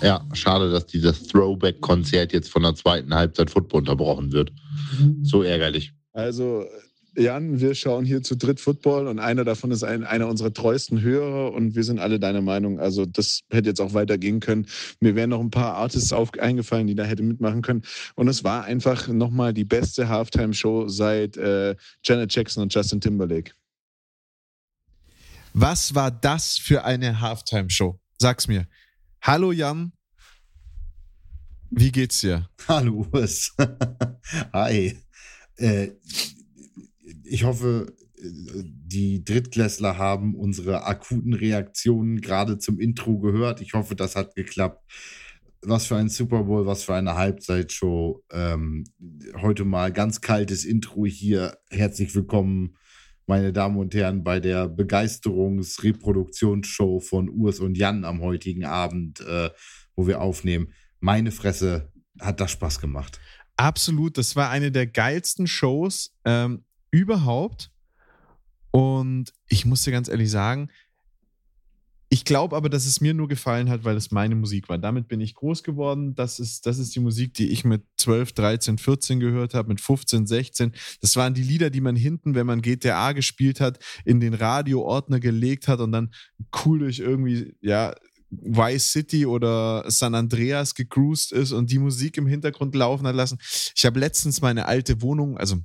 Ja, schade, dass dieses Throwback-Konzert jetzt von der zweiten Halbzeit Football unterbrochen wird. So ärgerlich. Also, Jan, wir schauen hier zu dritt Football und einer davon ist ein, einer unserer treuesten Hörer und wir sind alle deiner Meinung. Also, das hätte jetzt auch weitergehen können. Mir wären noch ein paar Artists auf, eingefallen, die da hätte mitmachen können. Und es war einfach nochmal die beste Halftime-Show seit äh, Janet Jackson und Justin Timberlake. Was war das für eine Halftime-Show? Sag's mir. Hallo Jan. Wie geht's dir? Hallo Urs. Hi. Äh, ich hoffe, die Drittklässler haben unsere akuten Reaktionen gerade zum Intro gehört. Ich hoffe, das hat geklappt. Was für ein Super Bowl, was für eine Halbzeitshow. Ähm, heute mal ganz kaltes Intro hier. Herzlich willkommen meine Damen und Herren, bei der Begeisterungsreproduktionsshow von Urs und Jan am heutigen Abend, äh, wo wir aufnehmen. Meine Fresse, hat das Spaß gemacht. Absolut, das war eine der geilsten Shows ähm, überhaupt. Und ich muss dir ganz ehrlich sagen, ich glaube aber, dass es mir nur gefallen hat, weil es meine Musik war. Damit bin ich groß geworden. Das ist, das ist die Musik, die ich mit 12, 13, 14 gehört habe, mit 15, 16. Das waren die Lieder, die man hinten, wenn man GTA gespielt hat, in den Radioordner gelegt hat und dann cool durch irgendwie, ja, Vice City oder San Andreas gecruised ist und die Musik im Hintergrund laufen hat lassen. Ich habe letztens meine alte Wohnung, also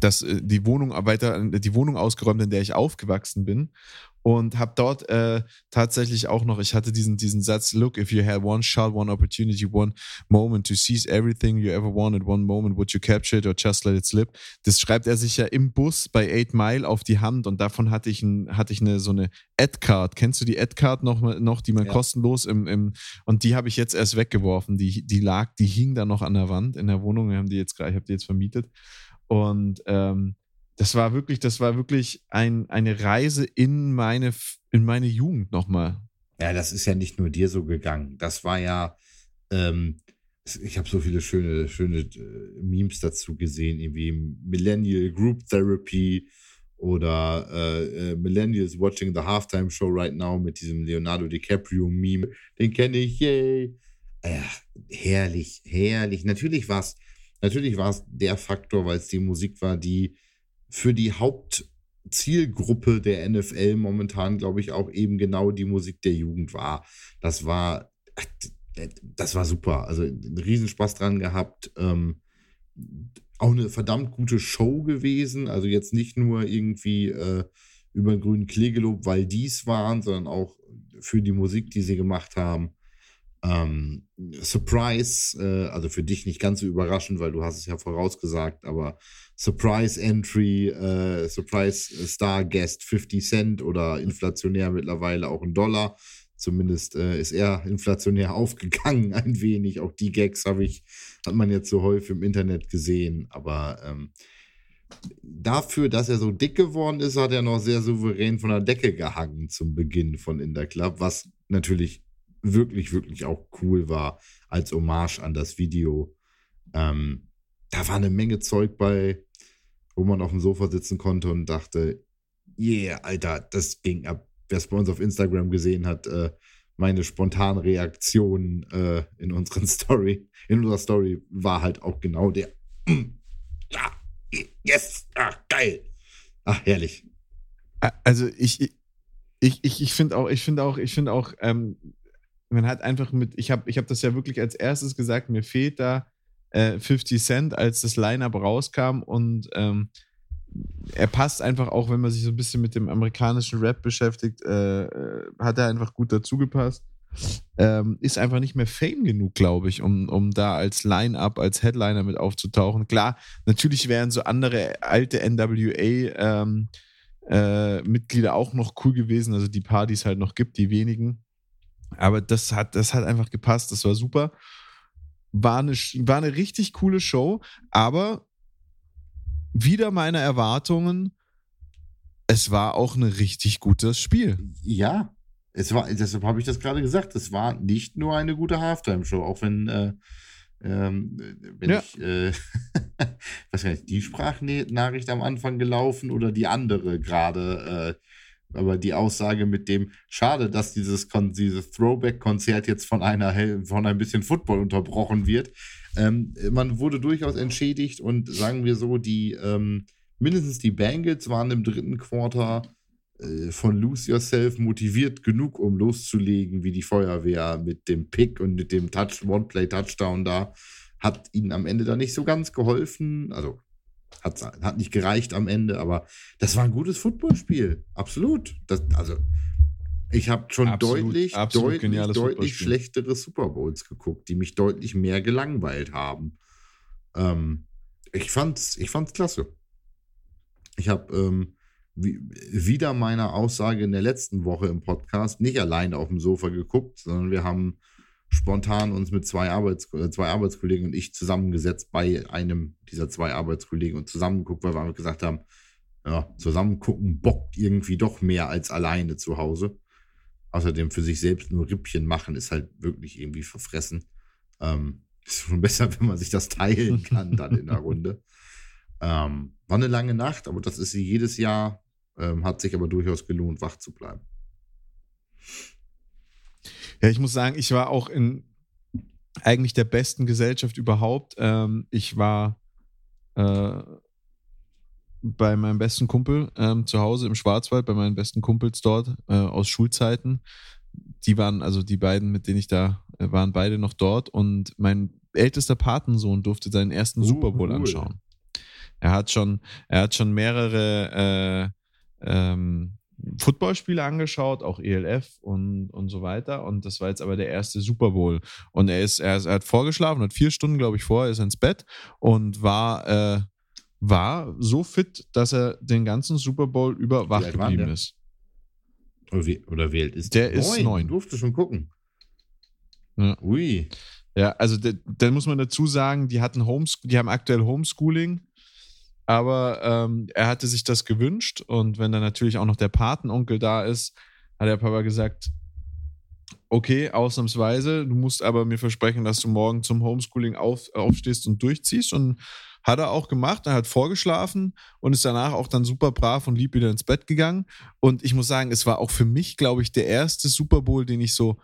das, äh, die Wohnung weiter, die Wohnung ausgeräumt, in der ich aufgewachsen bin und habe dort äh, tatsächlich auch noch, ich hatte diesen, diesen Satz, look, if you had one shot, one opportunity, one moment to seize everything you ever wanted, one moment, would you capture it or just let it slip? Das schreibt er sich ja im Bus bei 8 Mile auf die Hand und davon hatte ich, ein, hatte ich eine, so eine Ad-Card. Kennst du die Ad-Card noch, noch, die man ja. kostenlos im, im, und die habe ich jetzt erst weggeworfen. Die, die lag, die hing da noch an der Wand in der Wohnung. Wir haben die jetzt, ich habe die jetzt vermietet. Und ähm, das war wirklich, das war wirklich ein, eine Reise in meine, in meine Jugend nochmal. Ja, das ist ja nicht nur dir so gegangen. Das war ja, ähm, ich habe so viele schöne, schöne äh, Memes dazu gesehen, irgendwie Millennial Group Therapy oder äh, äh, Millennials watching the Halftime Show right now mit diesem Leonardo DiCaprio Meme. Den kenne ich, yay. Äh, herrlich, herrlich. Natürlich war es natürlich der Faktor, weil es die Musik war, die für die Hauptzielgruppe der NFL momentan, glaube ich, auch eben genau die Musik der Jugend war. Das war, das war super. Also einen Riesenspaß dran gehabt. Ähm, auch eine verdammt gute Show gewesen. Also jetzt nicht nur irgendwie äh, über den grünen Klee gelobt, weil dies waren, sondern auch für die Musik, die sie gemacht haben. Ähm, Surprise, äh, also für dich nicht ganz so überraschend, weil du hast es ja vorausgesagt, aber Surprise Entry, äh, Surprise Star Guest 50 Cent oder inflationär mittlerweile auch ein Dollar. Zumindest äh, ist er inflationär aufgegangen ein wenig. Auch die Gags habe ich, hat man jetzt so häufig im Internet gesehen. Aber ähm, dafür, dass er so dick geworden ist, hat er noch sehr souverän von der Decke gehangen zum Beginn von In der Club, was natürlich wirklich, wirklich auch cool war als Hommage an das Video. Ähm, da war eine Menge Zeug bei, wo man auf dem Sofa sitzen konnte und dachte, yeah, Alter, das ging ab. Wer es bei uns auf Instagram gesehen hat, äh, meine spontane Reaktion äh, in unseren Story, in unserer Story war halt auch genau der. ja, yes, ach, geil. Ach, herrlich. Also ich, ich, ich, ich finde auch, ich finde auch, ich finde auch, ähm, man hat einfach mit, ich habe ich hab das ja wirklich als erstes gesagt, mir fehlt da äh, 50 Cent, als das Line-Up rauskam und ähm, er passt einfach auch, wenn man sich so ein bisschen mit dem amerikanischen Rap beschäftigt, äh, äh hat er einfach gut dazu gepasst. Ähm, ist einfach nicht mehr Fame genug, glaube ich, um, um da als Line-Up, als Headliner mit aufzutauchen. Klar, natürlich wären so andere alte NWA ähm, äh, auch noch cool gewesen, also die es halt noch gibt, die wenigen. Aber das hat, das hat einfach gepasst, das war super. War eine, war eine richtig coole Show, aber wieder meine Erwartungen, es war auch ein richtig gutes Spiel. Ja, es war, deshalb habe ich das gerade gesagt, es war nicht nur eine gute Halftime-Show, auch wenn, äh, ähm, wenn ja. ich, äh, was heißt, die Sprachnachricht am Anfang gelaufen oder die andere gerade, äh, aber die Aussage mit dem, schade, dass dieses, dieses Throwback-Konzert jetzt von einer von ein bisschen Football unterbrochen wird. Ähm, man wurde durchaus entschädigt und sagen wir so, die ähm, mindestens die Bengals waren im dritten Quarter äh, von Lose Yourself motiviert genug, um loszulegen, wie die Feuerwehr mit dem Pick und mit dem Touch, One-Play-Touchdown da. Hat ihnen am Ende da nicht so ganz geholfen. Also hat, hat nicht gereicht am Ende, aber das war ein gutes Footballspiel. Absolut. Das, also, ich habe schon absolut, deutlich, absolut deutlich, deutlich schlechtere Super Bowls geguckt, die mich deutlich mehr gelangweilt haben. Ähm, ich fand's, ich fand's klasse. Ich habe ähm, wieder meiner Aussage in der letzten Woche im Podcast nicht alleine auf dem Sofa geguckt, sondern wir haben spontan uns mit zwei, Arbeits äh, zwei Arbeitskollegen und ich zusammengesetzt bei einem dieser zwei Arbeitskollegen und zusammengeguckt, weil wir gesagt haben, ja, zusammen gucken bockt irgendwie doch mehr als alleine zu Hause. Außerdem für sich selbst nur Rippchen machen ist halt wirklich irgendwie verfressen. Ähm, ist schon besser, wenn man sich das teilen kann dann in der Runde. Ähm, war eine lange Nacht, aber das ist sie jedes Jahr. Ähm, hat sich aber durchaus gelohnt, wach zu bleiben. Ja, ich muss sagen, ich war auch in eigentlich der besten Gesellschaft überhaupt. Ähm, ich war äh, bei meinem besten Kumpel ähm, zu Hause im Schwarzwald, bei meinen besten Kumpels dort äh, aus Schulzeiten. Die waren, also die beiden, mit denen ich da äh, waren, beide noch dort und mein ältester Patensohn durfte seinen ersten uh, Super Bowl cool. anschauen. Er hat schon, er hat schon mehrere äh, ähm, Footballspiele angeschaut, auch ELF und, und so weiter. Und das war jetzt aber der erste Super Bowl. Und er ist, er, ist, er hat vorgeschlafen, hat vier Stunden, glaube ich, vorher, ist ins Bett und war, äh, war so fit, dass er den ganzen Super Bowl über wach geblieben ist. Oder wie, oder wie alt ist der? Der ist neun. Durfte schon gucken. Ja. Ui. Ja, also dann muss man dazu sagen, die hatten Homes, die haben aktuell Homeschooling aber ähm, er hatte sich das gewünscht und wenn dann natürlich auch noch der Patenonkel da ist, hat der Papa gesagt, okay, ausnahmsweise, du musst aber mir versprechen, dass du morgen zum Homeschooling auf, aufstehst und durchziehst und hat er auch gemacht, er hat vorgeschlafen und ist danach auch dann super brav und lieb wieder ins Bett gegangen. Und ich muss sagen, es war auch für mich, glaube ich, der erste Super Bowl, den ich so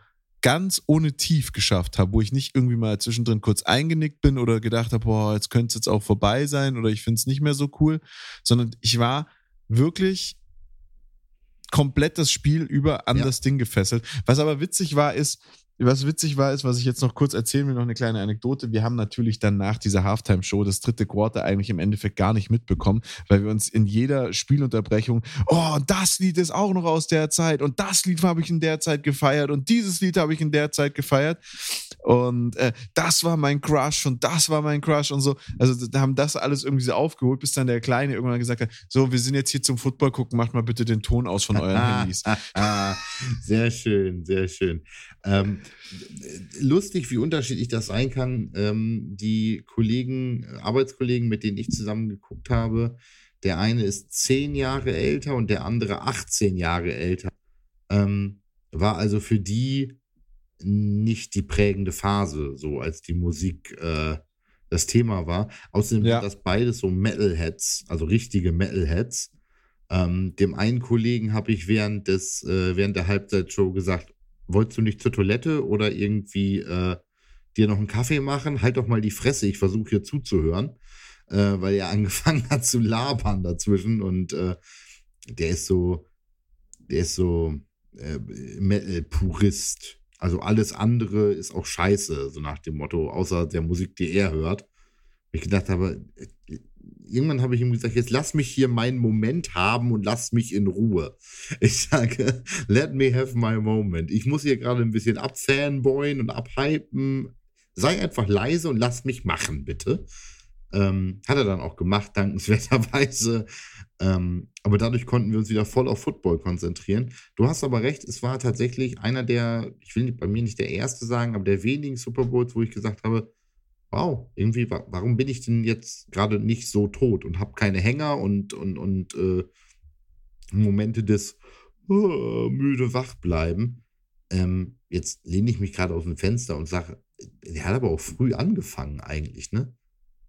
ganz ohne Tief geschafft habe, wo ich nicht irgendwie mal zwischendrin kurz eingenickt bin oder gedacht habe, boah, jetzt könnte es jetzt auch vorbei sein oder ich finde es nicht mehr so cool, sondern ich war wirklich komplett das Spiel über an ja. das Ding gefesselt. Was aber witzig war, ist, was witzig war, ist, was ich jetzt noch kurz erzählen will, noch eine kleine Anekdote. Wir haben natürlich dann nach dieser Halftime-Show das dritte Quarter eigentlich im Endeffekt gar nicht mitbekommen, weil wir uns in jeder Spielunterbrechung, oh, das Lied ist auch noch aus der Zeit und das Lied habe ich in der Zeit gefeiert und dieses Lied habe ich in der Zeit gefeiert und äh, das war mein Crush und das war mein Crush und so. Also haben das alles irgendwie so aufgeholt, bis dann der Kleine irgendwann gesagt hat, so, wir sind jetzt hier zum Football gucken, macht mal bitte den Ton aus von euren Handys. sehr schön, sehr schön. Ähm, lustig, wie unterschiedlich das sein kann. Ähm, die Kollegen, Arbeitskollegen, mit denen ich zusammen geguckt habe, der eine ist zehn Jahre älter und der andere 18 Jahre älter. Ähm, war also für die nicht die prägende Phase, so als die Musik äh, das Thema war. Außerdem ja. sind das beides so Metalheads, also richtige Metalheads. Ähm, dem einen Kollegen habe ich während des, äh, während der Halbzeitshow gesagt, wolltest du nicht zur Toilette oder irgendwie äh, dir noch einen Kaffee machen? Halt doch mal die Fresse, ich versuche hier zuzuhören, äh, weil er angefangen hat zu labern dazwischen und äh, der ist so, der ist so äh, Metal-Purist. Also alles andere ist auch scheiße, so nach dem Motto, außer der Musik, die er hört. Ich gedacht habe, irgendwann habe ich ihm gesagt, jetzt lass mich hier meinen Moment haben und lass mich in Ruhe. Ich sage, let me have my moment. Ich muss hier gerade ein bisschen abfanboyen und abhypen. Sei einfach leise und lass mich machen, bitte. Ähm, hat er dann auch gemacht, dankenswerterweise. Ähm, aber dadurch konnten wir uns wieder voll auf Football konzentrieren. Du hast aber recht, es war tatsächlich einer der, ich will bei mir nicht der erste sagen, aber der wenigen Super Bowls, wo ich gesagt habe, wow, irgendwie, warum bin ich denn jetzt gerade nicht so tot und habe keine Hänger und, und, und äh, Momente des oh, müde wach bleiben. Ähm, jetzt lehne ich mich gerade aus dem Fenster und sage, der hat aber auch früh angefangen eigentlich, ne?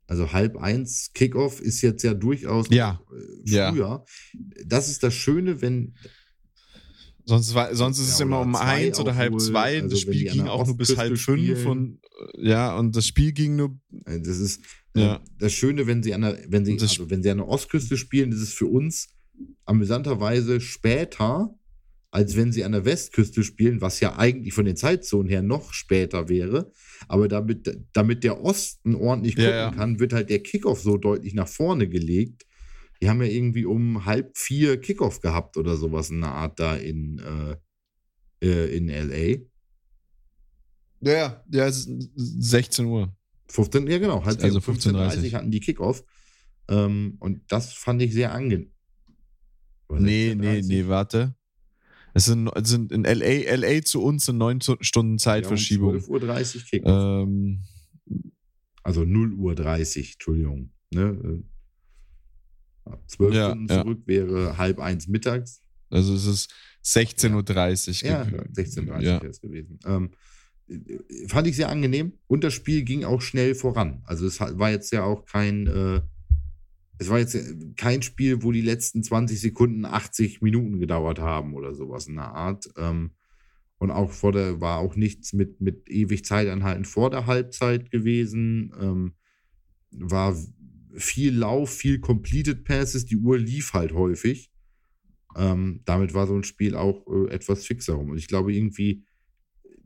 Also halb eins Kickoff ist jetzt ja durchaus ja. Äh, früher. Ja. Das ist das Schöne, wenn Sonst, war, sonst ist Ja, es immer um eins oder halb zwei. Also das Spiel ging auch nur bis halb fünf und ja, und das Spiel ging nur. Äh, Das ist Ja. äh, das Schöne, wenn sie an der, wenn sie, also wenn sie an der Ostküste spielen, ist es für uns amüsanterweise später, als wenn sie an der Westküste spielen, was ja eigentlich von den Zeitzonen her noch später wäre. Aber damit, damit der Osten ordentlich Ja, gucken ja. kann, wird halt der Kickoff so deutlich nach vorne gelegt. Die haben ja irgendwie um halb vier Kickoff gehabt oder sowas in der Art da in, äh, äh, in LA. Ja, ja, ja, es ist 16 Uhr. 15, ja genau, halt Also 15.30 15:30 hatten die Kickoff. Ähm, und das fand ich sehr angenehm. Nee, nee, 16:30? nee, warte. Es sind, es sind in LA, LA zu uns sind neun Zu- Stunden Zeitverschiebung. Ja, um 12.30 Uhr Kickoff. ähm, also 0 Uhr 30, Entschuldigung. Ne? Äh, 12 Ja, Stunden ja. zurück wäre halb eins mittags. also es ist 16.30 Uhr. Ja, ge- 16.30 Ja. wäre es gewesen. Ähm, äh, fand ich sehr angenehm und das Spiel ging auch schnell voran. Also es war jetzt ja auch kein, äh, es war jetzt kein Spiel, wo die letzten 20 Sekunden 80 Minuten gedauert haben oder sowas in der Art. Ähm, und auch vor der, war auch nichts mit, mit ewig Zeitanhalten vor der Halbzeit gewesen. Ähm, war viel Lauf, viel Completed Passes, die Uhr lief halt häufig. Ähm, damit war so ein Spiel auch äh, etwas fixer rum. Und ich glaube irgendwie,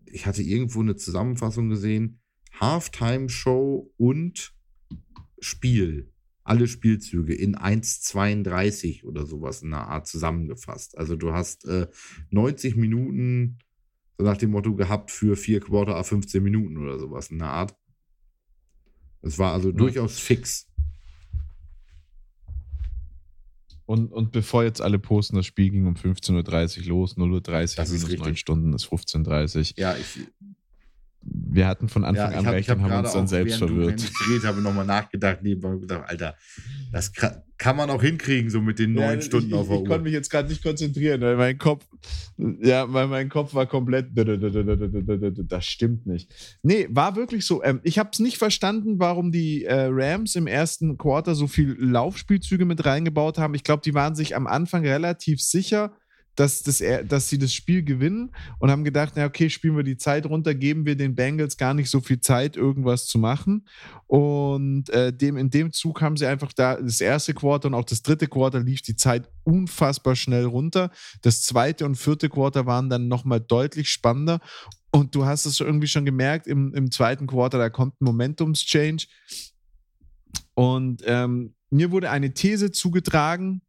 ich hatte irgendwo eine Zusammenfassung gesehen, Halftime-Show und Spiel, alle Spielzüge in 1,32 oder sowas in der Art zusammengefasst. Also du hast äh, 90 Minuten so nach dem Motto gehabt für vier Quarter a 15 Minuten oder sowas in der Art. Es war also Ja. durchaus fix. Und, und bevor jetzt alle posten, das Spiel ging um 15.30 Uhr los, 0.30 Uhr, minus richtig. 9 Stunden ist 15.30 Uhr. Ja, ich, Wir hatten von Anfang ja, an hab- recht und haben uns dann auch, selbst verwirrt. Ich habe, nochmal nachgedacht, nebenbei gedacht, Alter, das kann, man auch hinkriegen, so mit den neun Stunden ich, auf der ich, ich konnte mich jetzt gerade nicht konzentrieren, weil mein Kopf, ja, weil mein Kopf war komplett, das stimmt nicht. Nee, war wirklich so. Ähm, ich habe es nicht verstanden, warum die äh, Rams im ersten Quarter so viel Laufspielzüge mit reingebaut haben. Ich glaube, die waren sich am Anfang relativ sicher, dass, das, er- dass sie das Spiel gewinnen und haben gedacht, na okay, spielen wir die Zeit runter, geben wir den Bengals gar nicht so viel Zeit, irgendwas zu machen. Und äh, dem, in dem Zug haben sie einfach da das erste Quarter und auch das dritte Quarter lief die Zeit unfassbar schnell runter. Das zweite und vierte Quarter waren dann nochmal deutlich spannender. Und du hast es irgendwie schon gemerkt, im, im zweiten Quarter, da kommt ein Momentumschange. Und ähm, mir wurde eine These zugetragen,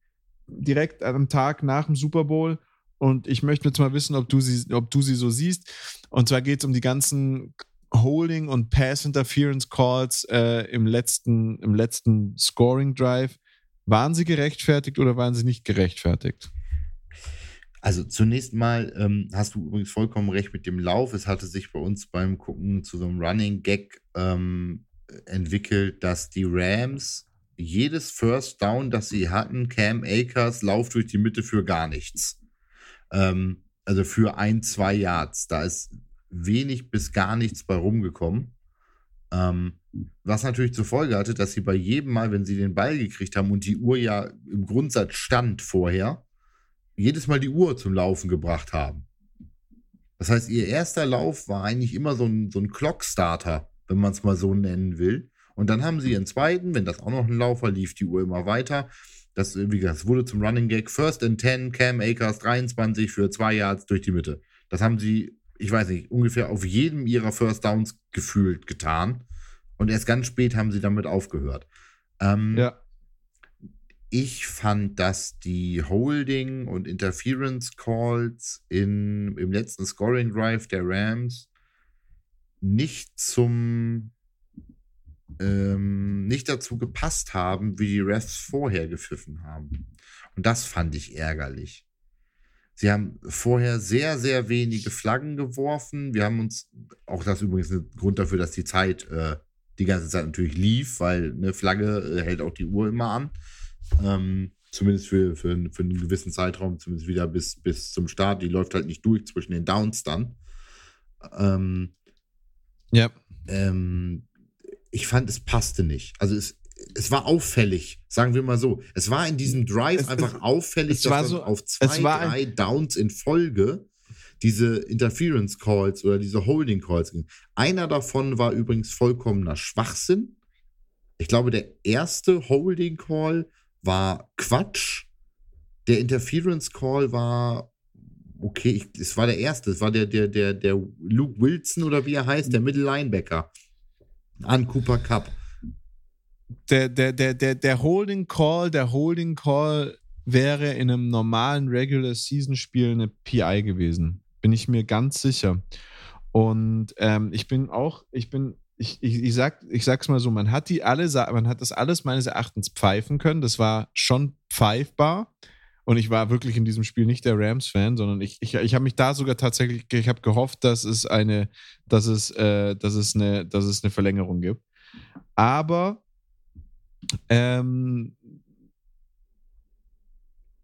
direkt am Tag nach dem Super Bowl. Und ich möchte jetzt mal wissen, ob du sie, ob du sie so siehst. Und zwar geht es um die ganzen Holding und Pass Interference Calls äh, im letzten, im letzten Scoring Drive. Waren sie gerechtfertigt oder waren sie nicht gerechtfertigt? Also zunächst mal ähm, hast du übrigens vollkommen recht mit dem Lauf. Es hatte sich bei uns beim Gucken zu so einem Running Gag ähm, entwickelt, dass die Rams jedes First Down, das sie hatten, Cam Akers, Lauf durch die Mitte für gar nichts. Ähm, also für ein, zwei Yards. Da ist wenig bis gar nichts bei rumgekommen. Ähm, was natürlich zur Folge hatte, dass sie bei jedem Mal, wenn sie den Ball gekriegt haben und die Uhr ja im Grundsatz stand vorher, jedes Mal die Uhr zum Laufen gebracht haben. Das heißt, ihr erster Lauf war eigentlich immer so ein, so ein Clockstarter, wenn man es mal so nennen will. Und dann haben sie ihren zweiten, wenn das auch noch ein Laufer lief, die Uhr immer weiter. Das, wie gesagt, es wurde zum Running Gag. First and 10, Cam Akers 23 für zwei Yards durch die Mitte. Das haben sie, ich weiß nicht, ungefähr auf jedem ihrer First Downs gefühlt getan. Und erst ganz spät haben sie damit aufgehört. Ähm, Ja. ich fand, dass die Holding und Interference Calls in, im letzten Scoring Drive der Rams nicht zum ähm, nicht dazu gepasst haben, wie die Refs vorher gepfiffen haben. Und das fand ich ärgerlich. Sie haben vorher sehr, sehr wenige Flaggen geworfen. Wir haben uns, auch das übrigens ein Grund dafür, dass die Zeit äh, die ganze Zeit natürlich lief, weil eine Flagge äh, hält auch die Uhr immer an. Ähm, zumindest für, für, für einen gewissen Zeitraum, zumindest wieder bis, bis zum Start. Die läuft halt nicht durch zwischen den Downs dann. Ähm, Ja. ähm, ich fand, es passte nicht. Also es, es war auffällig, sagen wir mal so. Es war in diesem Drive Es- einfach auffällig, dass dann so- auf zwei, drei Downs in Folge diese Interference Calls oder diese Holding Calls. ging. Einer davon war übrigens vollkommener Schwachsinn. Ich glaube, der erste Holding Call war Quatsch. Der Interference Call war okay, ich, es war der erste, es war der, der, der, der Luke Wilson oder wie er heißt, der Middle Linebacker an Cooper Cup. der, der, der, der, der Holding Call, der Holding Call wäre in einem normalen Regular Season Spiel eine PI gewesen. Bin ich mir ganz sicher. Und ähm, ich bin auch, ich bin, ich, ich, ich, sag, ich sag's mal so, man hat die alle, man hat das alles meines Erachtens pfeifen können. Das war schon pfeifbar. Und ich war wirklich in diesem Spiel nicht der Rams-Fan, sondern ich, ich, ich habe mich da sogar tatsächlich, ich habe gehofft, dass es eine, dass es, äh, dass es eine, dass es eine Verlängerung gibt. Aber ähm,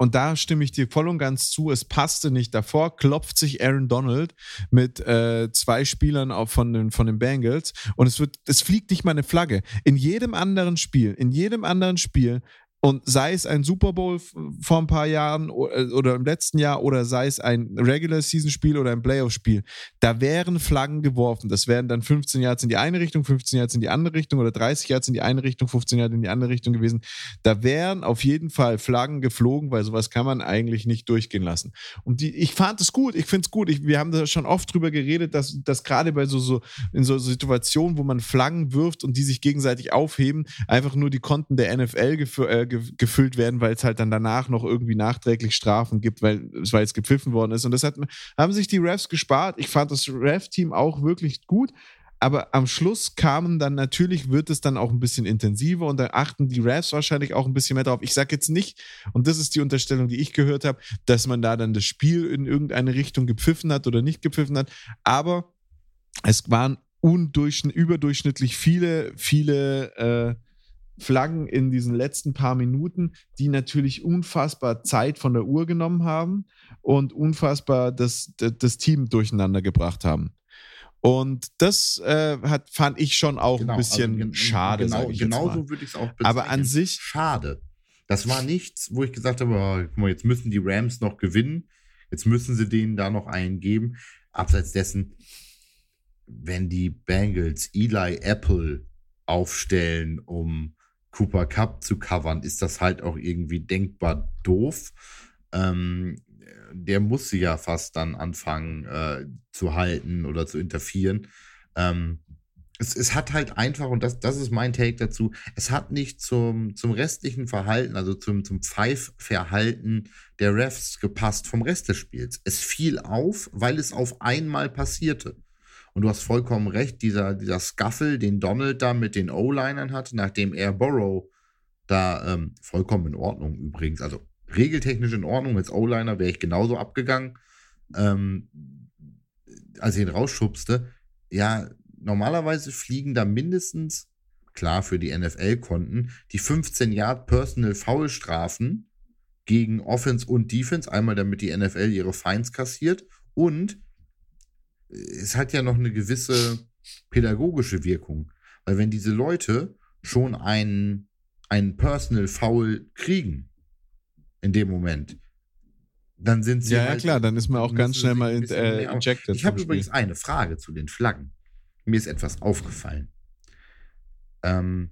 und da stimme ich dir voll und ganz zu. Es passte nicht. Davor klopft sich Aaron Donald mit äh, zwei Spielern auf von, den, von den Bengals und es wird, es fliegt nicht mal eine Flagge. In jedem anderen Spiel, in jedem anderen Spiel und sei es ein Super Bowl vor ein paar Jahren äh, oder im letzten Jahr oder sei es ein Regular Season Spiel oder ein Playoff Spiel, da wären Flaggen geworfen. Das wären dann 15 Yards in die eine Richtung, 15 Yards in die andere Richtung oder 30 Yards in die eine Richtung, 15 Yards in die andere Richtung gewesen. Da wären auf jeden Fall Flaggen geflogen, weil sowas kann man eigentlich nicht durchgehen lassen. Und die, ich fand es gut, ich finde es gut. Ich, wir haben da schon oft drüber geredet, dass, dass gerade bei so, so, in so Situationen, wo man Flaggen wirft und die sich gegenseitig aufheben, einfach nur die Konten der NFL gefü äh, ge gefüllt werden, weil es halt dann danach noch irgendwie nachträglich Strafen gibt, weil es weil jetzt gepfiffen worden ist. Und das hat, haben sich die Refs gespart. Ich fand das Ref-Team auch wirklich gut. Aber am Schluss kamen dann natürlich, wird es dann auch ein bisschen intensiver und da achten die Refs wahrscheinlich auch ein bisschen mehr drauf. Ich sage jetzt nicht, und das ist die Unterstellung, die ich gehört habe, dass man da dann das Spiel in irgendeine Richtung gepfiffen hat oder nicht gepfiffen hat. Aber es waren überdurchschnittlich viele, viele äh, Flaggen in diesen letzten paar Minuten, die natürlich unfassbar Zeit von der Uhr genommen haben und unfassbar das, das, Team durcheinander gebracht haben. Und das äh, hat, fand ich schon auch ein bisschen gen- schade. Genau, genau so würde ich es auch Aber an bezeichnen. sich, Schade. Das war nichts, wo ich gesagt habe, oh, guck mal, jetzt müssen die Rams noch gewinnen. Jetzt müssen sie denen da noch einen geben. Abseits dessen, wenn die Bengals Eli Apple aufstellen, um Cooper Cup zu covern, ist das halt auch irgendwie denkbar doof. Ähm, der muss sie ja fast dann anfangen äh, zu halten oder zu interferieren. Ähm, es, es hat halt einfach, und das, das ist mein Take dazu, es hat nicht zum, zum restlichen Verhalten, also zum, zum Pfeifverhalten der Refs gepasst vom Rest des Spiels. Es fiel auf, weil es auf einmal passierte. Und du hast vollkommen recht, dieser, dieser Scuffle, den Donald da mit den O-Linern hatte, nachdem er Borrow da ähm, vollkommen in Ordnung übrigens, also regeltechnisch in Ordnung, als O-Liner wäre ich genauso abgegangen, ähm, als ich ihn rausschubste. Ja, normalerweise fliegen da mindestens, klar für die NFL-Konten, die 15 Yard Personal Foul Strafen gegen Offense und Defense, einmal damit die NFL ihre Fines kassiert und es hat ja noch eine gewisse pädagogische Wirkung, weil wenn diese Leute schon einen, einen Personal Foul kriegen in dem Moment, dann sind sie ja, ja halt, klar, dann ist man auch ganz schnell mal in, äh, injected. ich habe übrigens eine Frage zu den Flaggen. Mir ist etwas aufgefallen. Ähm,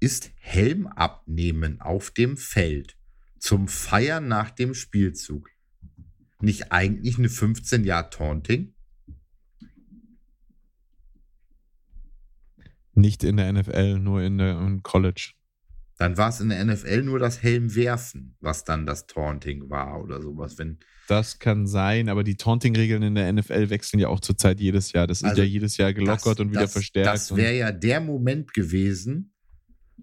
ist Helm abnehmen auf dem Feld zum Feiern nach dem Spielzug nicht eigentlich eine 15 Jahr Taunting? Nicht in der NFL, nur in der im College. Dann war es in der NFL nur das Helm werfen, was dann das Taunting war oder sowas. Wenn, Das kann sein, aber die Taunting-Regeln in der NFL wechseln ja auch zurzeit jedes Jahr. Das ist Also ja jedes Jahr gelockert das, und wieder das, verstärkt. Das wäre ja der Moment gewesen,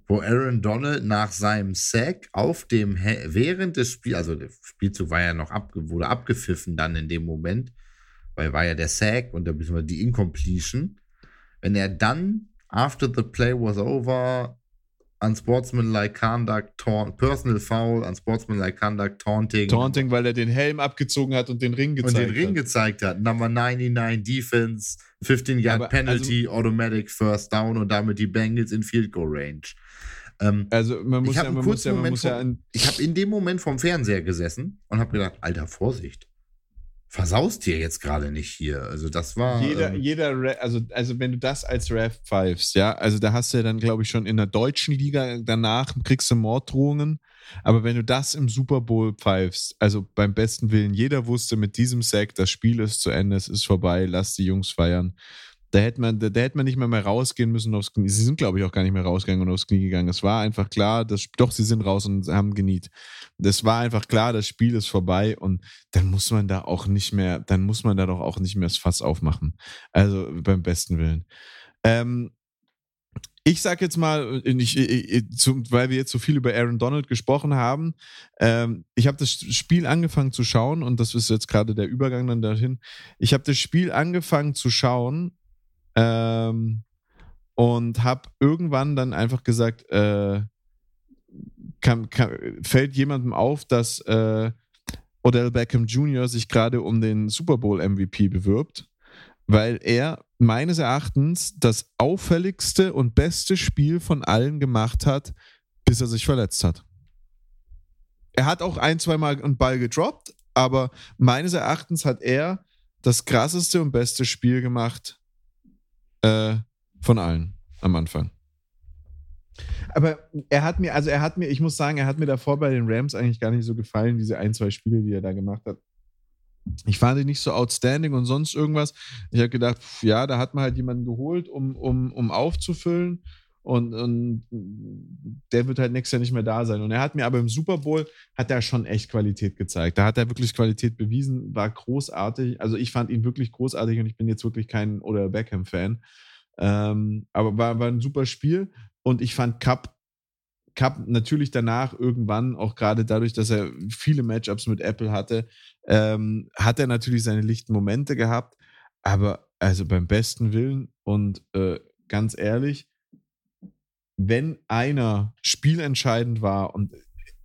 wo Aaron Donald nach seinem Sack auf dem während des Spiels, also der Spielzug war ja noch abge wurde abgepfiffen dann in dem Moment, weil war ja der Sack und da müssen wir die Incompletion. Wenn er dann after the play was over unsportsmanlike conduct, taunt, personal foul, unsportsmanlike conduct, taunting, Taunting, weil er den Helm abgezogen hat und den Ring und gezeigt den Ring hat. gezeigt hat. Number 99 Defense, 15 Yard Aber, Penalty, Automatic First Down und damit die Bengals in Field Goal Range. Ähm, Also man muss ich ja, man muss ja, man muss ja vom, an, ich habe in dem Moment vom Fernseher gesessen und habe gedacht, Alter, Vorsicht. Versaust dir jetzt gerade nicht hier. Also das war. Jeder, ähm, jeder, also, also wenn du das als Ref pfeifst, ja, also da hast du ja dann, glaube ich, schon in der deutschen Liga danach kriegst du Morddrohungen. Aber wenn du das im Super Bowl pfeifst, also beim besten Willen, jeder wusste mit diesem Sack, das Spiel ist zu Ende, es ist vorbei, lass die Jungs feiern. Da hätte man, da, da hätte man nicht mehr, mehr rausgehen müssen aufs Knie. Sie sind, glaube ich, auch gar nicht mehr rausgegangen und aufs Knie gegangen. Es war einfach klar, dass, doch, sie sind raus und haben geniet. Das war einfach klar, das Spiel ist vorbei und dann muss man da auch nicht mehr, dann muss man da doch auch nicht mehr das Fass aufmachen. Also beim besten Willen. Ähm, ich sag jetzt mal, ich, ich, zum, weil wir jetzt so viel über Aaron Donald gesprochen haben, ähm, ich habe das Spiel angefangen zu schauen und das ist jetzt gerade der Übergang dann dahin. Ich habe das Spiel angefangen zu schauen ähm, und habe irgendwann dann einfach gesagt, äh, kann, kann, fällt jemandem auf, dass äh, Odell Beckham Jr. sich gerade um den Super Bowl MVP bewirbt, weil er meines Erachtens das auffälligste und beste Spiel von allen gemacht hat, bis er sich verletzt hat. Er hat auch ein, zweimal einen Ball gedroppt, aber meines Erachtens hat er das krasseste und beste Spiel gemacht äh, von allen am Anfang. Aber er hat mir, also er hat mir, ich muss sagen, er hat mir davor bei den Rams eigentlich gar nicht so gefallen, diese ein, zwei Spiele, die er da gemacht hat. Ich fand ihn nicht so outstanding und sonst irgendwas. Ich habe gedacht, pf, ja, da hat man halt jemanden geholt, um, um, um aufzufüllen. Und, und der wird halt nächstes Jahr nicht mehr da sein. Und er hat mir aber im Super Bowl, hat er schon echt Qualität gezeigt. Da hat er wirklich Qualität bewiesen, war großartig. Also ich fand ihn wirklich großartig und ich bin jetzt wirklich kein oder Beckham-Fan. Ähm, aber war, war ein super Spiel. Und ich fand Cup, Cup natürlich danach irgendwann, auch gerade dadurch, dass er viele Matchups mit Apple hatte, ähm, hat er natürlich seine lichten Momente gehabt. Aber also beim besten Willen und äh, ganz ehrlich, wenn einer spielentscheidend war und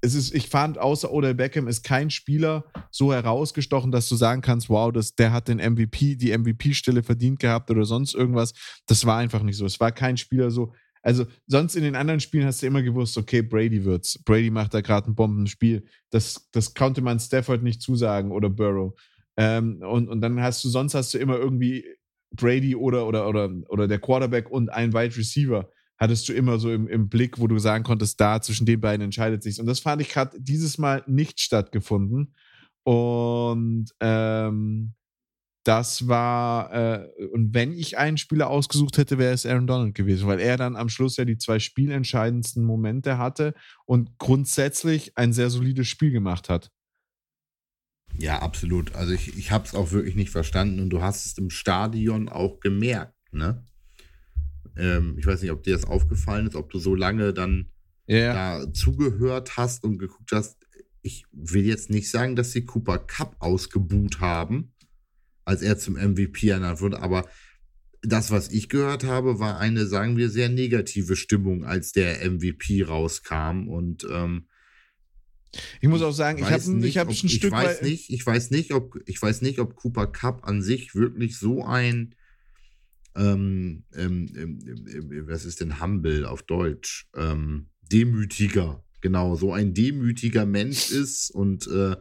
es ist, ich fand, außer Odell Beckham ist kein Spieler so herausgestochen, dass du sagen kannst, wow, das, der hat den MVP, die MVP-Stelle verdient gehabt oder sonst irgendwas. Das war einfach nicht so. Es war kein Spieler so, also sonst in den anderen Spielen hast du immer gewusst, okay, Brady wird's. Brady macht da gerade ein Bombenspiel. Das, das konnte man Stafford nicht zusagen oder Burrow. Ähm, und, und dann hast du, sonst hast du immer irgendwie Brady oder, oder, oder, oder der Quarterback und ein Wide Receiver hattest du immer so im, im Blick, wo du sagen konntest, da zwischen den beiden entscheidet sich. Und das fand ich gerade dieses Mal nicht stattgefunden. Und ähm, das war, äh, und wenn ich einen Spieler ausgesucht hätte, wäre es Aaron Donald gewesen, weil er dann am Schluss ja die zwei spielentscheidendsten Momente hatte und grundsätzlich ein sehr solides Spiel gemacht hat. Ja, absolut. Also ich, ich habe es auch wirklich nicht verstanden und du hast es im Stadion auch gemerkt, ne? Ähm, ich weiß nicht, ob dir das aufgefallen ist, ob du so lange dann Ja. da zugehört hast und geguckt hast. Ich will jetzt nicht sagen, dass sie Cooper Cup ausgebuht haben, als er zum MVP ernannt wurde, aber das, was ich gehört habe, war eine, sagen wir, sehr negative Stimmung, als der MVP rauskam. Und ähm, Ich muss auch sagen, ich habe weiß nicht, ich hab ob- ein ich Stück weiß nicht, ich weiß nicht, ob ich weiß nicht, ob Cooper Cup an sich wirklich so ein ähm, ähm, ähm, ähm, was ist denn humble auf Deutsch? Ähm, demütiger, genau, so ein demütiger Mensch ist und äh,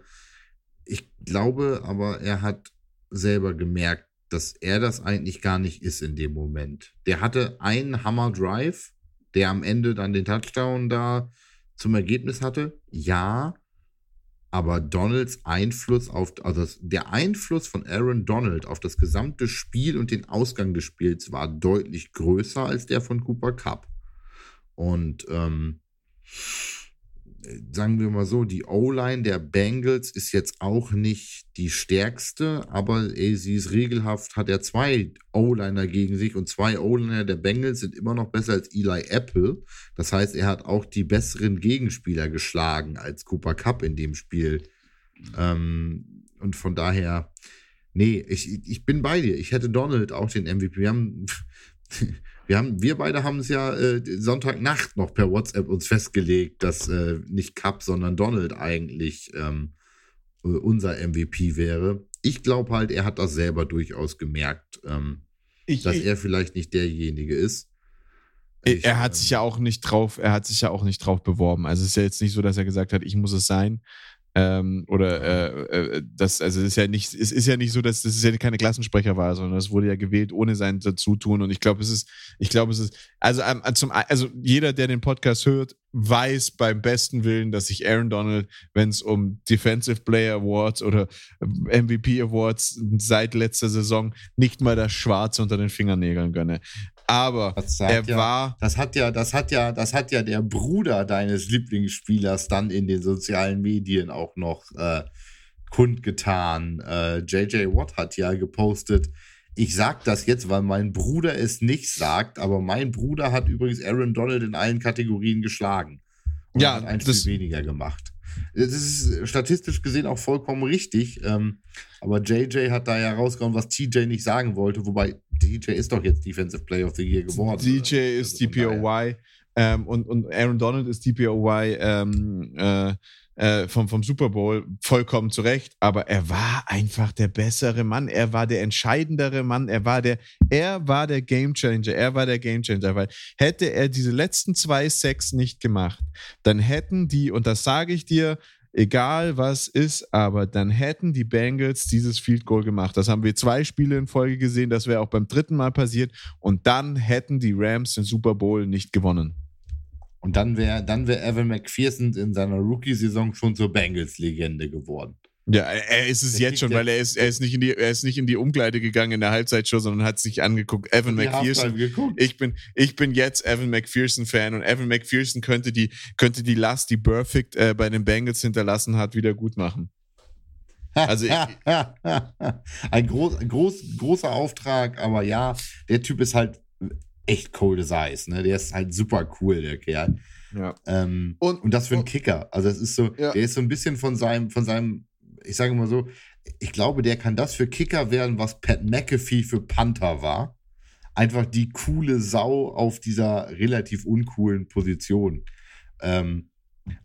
ich glaube, aber er hat selber gemerkt, dass er das eigentlich gar nicht ist in dem Moment. Der hatte einen Hammer Drive, der am Ende dann den Touchdown da zum Ergebnis hatte. Ja, aber Donalds Einfluss auf, also der Einfluss von Aaron Donald auf das gesamte Spiel und den Ausgang des Spiels war deutlich größer als der von Cooper Cup. Und ähm, sagen wir mal so, die O-Line der Bengals ist jetzt auch nicht die stärkste, aber ey, sie ist regelhaft, hat er zwei O-Liner gegen sich und zwei O-Liner der Bengals sind immer noch besser als Eli Apple. Das heißt, er hat auch die besseren Gegenspieler geschlagen als Cooper Cup in dem Spiel. Ähm, und von daher, nee, ich, ich bin bei dir. Ich hätte Donald auch den MVP. Wir haben, wir haben, wir beide haben es ja äh, Sonntagnacht noch per WhatsApp uns festgelegt, dass äh, nicht Cup, sondern Donald eigentlich ähm, äh, unser MVP wäre. Ich glaube halt, er hat das selber durchaus gemerkt, ähm, Ich, dass ich, er vielleicht nicht derjenige ist. Ich, er hat sich ja auch nicht drauf, er hat sich ja auch nicht drauf beworben. Also es ist ja jetzt nicht so, dass er gesagt hat, ich muss es sein. Ähm, oder äh, äh, das, also es ist ja nicht, es ist ja nicht so, dass das ist ja keine Klassensprecherwahl, sondern es wurde ja gewählt ohne sein Dazutun. Und ich glaube, es ist, ich glaube, es ist, also ähm, zum, also jeder, der den Podcast hört, weiß beim besten Willen, dass ich Aaron Donald, wenn es um Defensive Player Awards oder MVP Awards seit letzter Saison nicht mal das Schwarze unter den Fingernägeln gönne. Aber er ja, war. Das hat ja, das hat ja, das hat ja der Bruder deines Lieblingsspielers dann in den sozialen Medien auch noch äh, kundgetan. Äh, JJ Watt hat ja gepostet. Ich sag das jetzt, weil mein Bruder es nicht sagt, aber mein Bruder hat übrigens Aaron Donald in allen Kategorien geschlagen. Und ja, hat ein Spiel weniger gemacht. Das ist statistisch gesehen auch vollkommen richtig. Ähm, aber JJ hat da ja rausgehauen, was TJ nicht sagen wollte, wobei DJ ist doch jetzt Defensive Player of the Year geworden. DJ ist also DPOY ähm, und, und Aaron Donald ist DPOY ähm, äh, äh, vom, vom Super Bowl vollkommen zurecht, aber er war einfach der bessere Mann, er war der entscheidendere Mann, er war der, er war der Gamechanger, er war der Gamechanger, weil hätte er diese letzten zwei Sacks nicht gemacht, dann hätten die, und das sage ich dir, egal was ist, aber dann hätten die Bengals dieses Field Goal gemacht. Das haben wir zwei Spiele in Folge gesehen, das wäre auch beim dritten Mal passiert und dann hätten die Rams den Super Bowl nicht gewonnen. Und dann wäre dann wär Evan McPherson in seiner Rookie-Saison schon zur Bengals-Legende geworden. Ja, er ist es der jetzt schon, weil er ist, er ist nicht in die, er ist nicht in die Umkleide gegangen in der Halbzeitshow, sondern hat sich angeguckt. Evan McPherson. Ich bin, ich bin jetzt Evan McPherson Fan und Evan McPherson könnte die, könnte die Last, die Perfect äh, bei den Bengals hinterlassen hat, wieder gut machen. Also ein groß, groß, großer Auftrag, aber ja, der Typ ist halt echt cold as ice, ne? Der ist halt super cool, der Kerl. Ja. Ähm, und, und das für einen Kicker. Also es ist so, ja. der ist so ein bisschen von seinem, von seinem ich sage mal so, ich glaube, der kann das für Kicker werden, was Pat McAfee für Panther war. Einfach die coole Sau auf dieser relativ uncoolen Position. Ähm,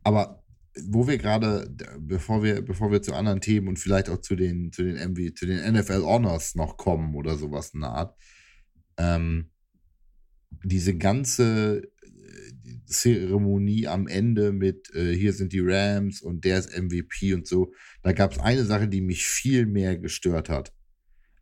aber wo wir gerade, bevor wir, bevor wir zu anderen Themen und vielleicht auch zu den, zu den MV, zu den NFL Honors noch kommen oder sowas in der Art, ähm, diese ganze Zeremonie am Ende mit äh, hier sind die Rams und der ist MVP und so, da gab es eine Sache, die mich viel mehr gestört hat.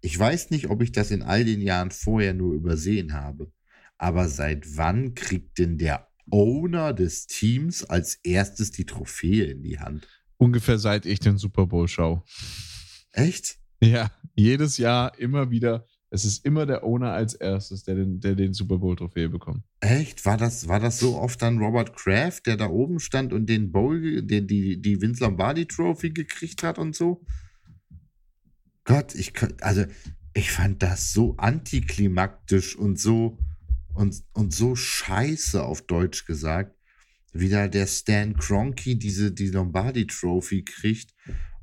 Ich weiß nicht, ob ich das in all den Jahren vorher nur übersehen habe, aber seit wann kriegt denn der Owner des Teams als erstes die Trophäe in die Hand? Ungefähr seit ich den Super Bowl schaue. Echt? Ja, jedes Jahr immer wieder es ist immer der Owner als erstes, der den, der den Super Bowl-Trophäe bekommt. Echt? War das, war das so oft dann Robert Kraft, der da oben stand und den Bowl, den, die, die Vince Lombardi Trophy gekriegt hat und so? Gott, ich also ich fand das so antiklimaktisch und so und, und so scheiße auf Deutsch gesagt, wie da der Stan Kroenke diese die Lombardi Trophy kriegt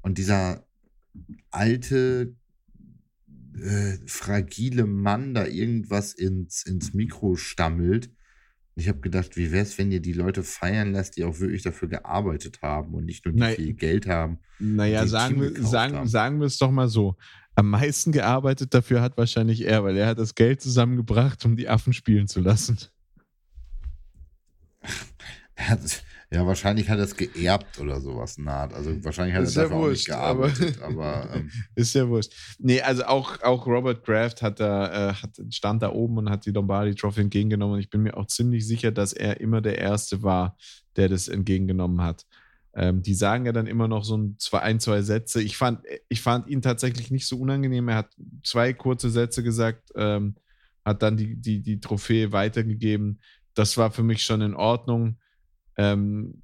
und dieser alte äh, fragile Mann da irgendwas ins, ins Mikro stammelt. Ich habe gedacht, wie wäre es, wenn ihr die Leute feiern lasst, die auch wirklich dafür gearbeitet haben und nicht nur die Na, viel Geld haben. Naja, sagen wir, sagen, sagen wir es doch mal so. Am meisten gearbeitet dafür hat wahrscheinlich er, weil er hat das Geld zusammengebracht, um die Affen spielen zu lassen. Er hat, ja, wahrscheinlich hat er es geerbt oder sowas naht. Also wahrscheinlich hat ist er dafür ja wurscht, auch nicht gearbeitet, aber, aber ähm. ist ja wurscht. Nee, also auch, auch Robert Kraft hat da, äh, hat, stand da oben und hat die Lombardi Trophy entgegengenommen. Und ich bin mir auch ziemlich sicher, dass er immer der Erste war, der das entgegengenommen hat. Ähm, die sagen ja dann immer noch so ein, zwei, ein, zwei Sätze. Ich fand, ich fand ihn tatsächlich nicht so unangenehm. Er hat zwei kurze Sätze gesagt, ähm, hat dann die, die, die Trophäe weitergegeben. Das war für mich schon in Ordnung. Ähm,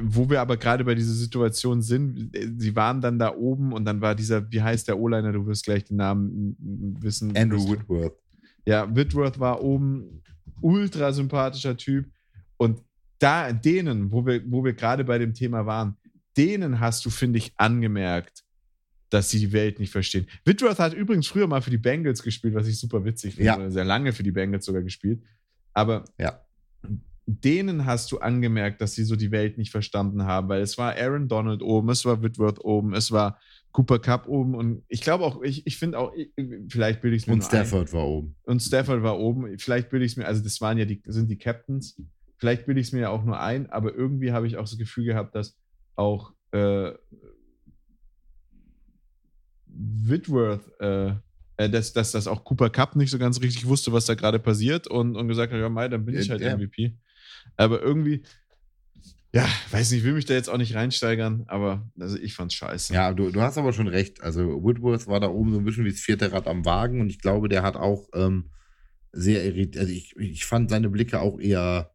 wo wir aber gerade bei dieser Situation sind, sie waren dann da oben und dann war dieser, wie heißt der O-Liner, du wirst gleich den Namen wissen. Andrew Whitworth. Ja, Whitworth war oben, ultra sympathischer Typ und da, denen, wo wir, wo wir gerade bei dem Thema waren, denen hast du, finde ich, angemerkt, dass sie die Welt nicht verstehen. Whitworth hat übrigens früher mal für die Bengals gespielt, was ich super witzig finde. Ja. Sehr lange für die Bengals sogar gespielt. Aber ja denen hast du angemerkt, dass sie so die Welt nicht verstanden haben, weil es war Aaron Donald oben, es war Whitworth oben, es war Cooper Cup oben und ich glaube auch, ich, ich finde auch, ich, vielleicht bilde ich es mir Und Stafford war oben. ein. Und Stafford war oben. Vielleicht bilde ich es mir, also das waren ja die, sind die Captains. Vielleicht bilde ich es mir ja auch nur ein, aber irgendwie habe ich auch das Gefühl gehabt, dass auch äh, Whitworth, äh, dass, dass das auch Cooper Cup nicht so ganz richtig wusste, was da gerade passiert und, und gesagt hat, ja, Mai, dann bin ich halt ja. MVP. Aber irgendwie, ja, weiß nicht, will mich da jetzt auch nicht reinsteigern, aber also ich fand's scheiße. Ja, du, du hast aber schon recht. Also Woodworth war da oben so ein bisschen wie das vierte Rad am Wagen und ich glaube, der hat auch ähm, sehr irritiert. Also ich, ich fand seine Blicke auch eher,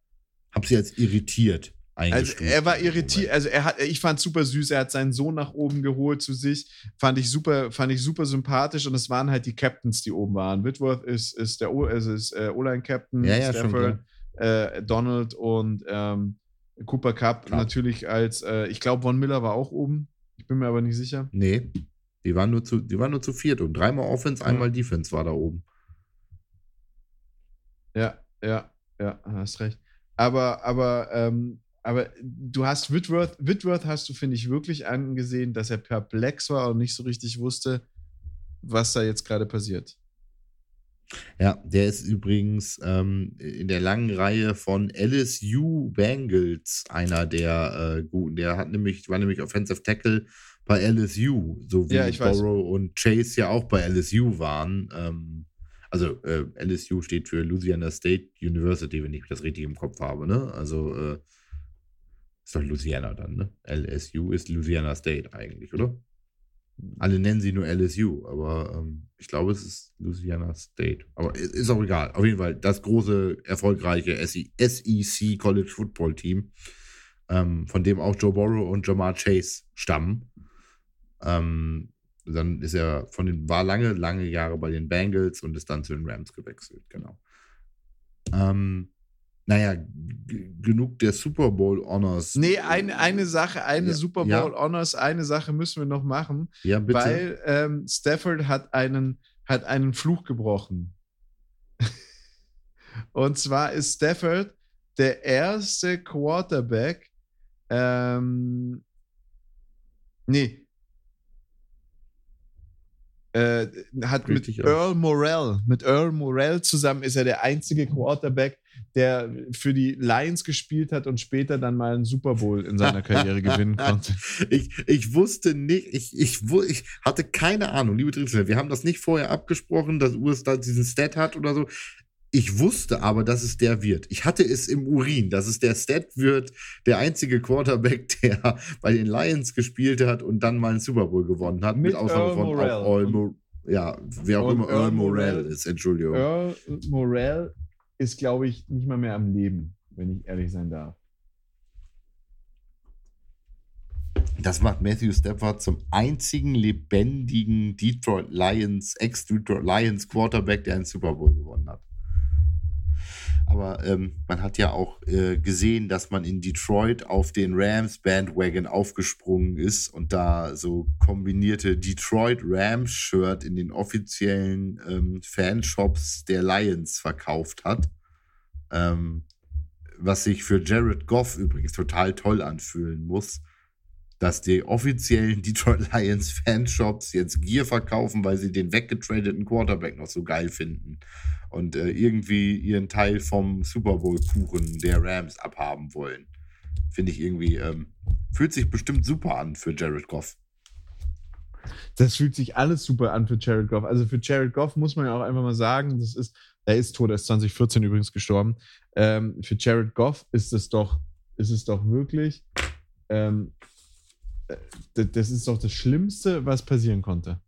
hab sie als irritiert Also er war irritiert, also er hat, ich fand super süß, er hat seinen Sohn nach oben geholt zu sich, fand ich super, fand ich super sympathisch und es waren halt die Captains, die oben waren. Whitworth ist, ist der also ist, äh, O-Line-Captain, Ja, ja, Stafford, äh, Donald und ähm, Cooper Cup Klar. natürlich als, äh, ich glaube, Von Miller war auch oben, ich bin mir aber nicht sicher. Nee, die waren nur zu, die waren nur zu viert und dreimal Offense, Ja. einmal Defense war da oben. Ja, ja, ja, hast recht. Aber, aber, ähm, aber du hast Whitworth, Whitworth hast du, finde ich, wirklich angesehen, dass er perplex war und nicht so richtig wusste, was da jetzt gerade passiert. Ja, der ist übrigens ähm, in der langen Reihe von LSU Bengals einer der äh, guten. Der hat nämlich, war nämlich Offensive Tackle bei LSU, so wie Ja, ich weiß. Und Chase ja auch bei LSU waren. Ähm, also äh, LSU steht für Louisiana State University, wenn ich das richtig im Kopf habe, ne? Also äh, ist doch Louisiana dann, ne? LSU ist Louisiana State eigentlich, oder? Alle nennen sie nur LSU, aber ähm, ich glaube, es ist Louisiana State. Aber ist auch egal. Auf jeden Fall das große, erfolgreiche SE SEC College Football Team, ähm, von dem auch Joe Burrow und Jamar Chase stammen. Ähm, dann ist er von den, war lange, lange Jahre bei den Bengals und ist dann zu den Rams gewechselt, genau. Ähm, naja, genug der Super Bowl Honors. Nee, eine, eine Sache, eine Ja, Super Bowl ja. Honors, eine Sache müssen wir noch machen, ja, bitte. weil ähm, Stafford hat einen, hat einen Fluch gebrochen. Und zwar ist Stafford der erste Quarterback, ähm, nee, äh, hat mit Richtig, ja. Earl Morrell, mit Earl Morrell zusammen ist er der einzige Quarterback, der für die Lions gespielt hat und später dann mal einen Super Bowl in seiner Karriere gewinnen konnte. Ich, ich wusste nicht, ich, ich, ich hatte keine Ahnung, liebe Triebsler, wir haben das nicht vorher abgesprochen, dass Urs da diesen Stat hat oder so. Ich wusste aber, dass es der wird. Ich hatte es im Urin, dass es der Stat wird, der einzige Quarterback, der bei den Lions gespielt hat und dann mal einen Super Bowl gewonnen hat. Mit Ausnahme Earl von Morrell. Earl Mor ja, wer auch Und immer Earl Morell Morrell- ist, Entschuldigung. Earl Morrell ist, glaube ich, nicht mal mehr am Leben, wenn ich ehrlich sein darf. Das macht Matthew Stafford zum einzigen lebendigen Detroit Lions, Ex-Detroit Lions Quarterback, der einen Super Bowl gewonnen hat. Aber ähm, man hat ja auch äh, gesehen, dass man in Detroit auf den Rams Bandwagon aufgesprungen ist und da so kombinierte Detroit Rams Shirt in den offiziellen ähm, Fanshops der Lions verkauft hat. Ähm, was sich für Jared Goff übrigens total toll anfühlen muss dass die offiziellen Detroit Lions Fanshops jetzt Gear verkaufen, weil sie den weggetradeten Quarterback noch so geil finden und äh, irgendwie ihren Teil vom Super Bowl Kuchen der Rams abhaben wollen. Finde ich irgendwie, ähm, fühlt sich bestimmt super an für Jared Goff. Das fühlt sich alles super an für Jared Goff. Also für Jared Goff muss man ja auch einfach mal sagen, das ist, er ist tot, er ist 2014 übrigens gestorben. Ähm, für Jared Goff ist es doch, ist es doch wirklich, ähm, äh, das ist doch das Schlimmste, was passieren konnte.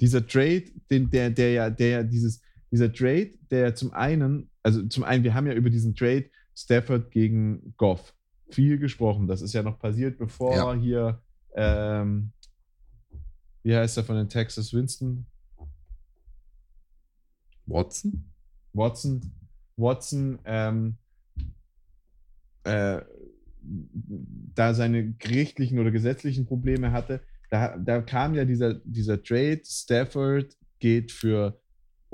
Dieser Trade, den, der, der ja, der ja dieses, dieser Trade, der zum einen, also zum einen, wir haben ja über diesen Trade Stafford gegen Goff viel gesprochen. Das ist ja noch passiert, bevor Ja. hier, ähm, wie heißt er von den Texas Winston? Watson? Watson, Watson, ähm, äh, da seine gerichtlichen oder gesetzlichen Probleme hatte, da, da kam ja dieser, dieser Trade, Stafford geht für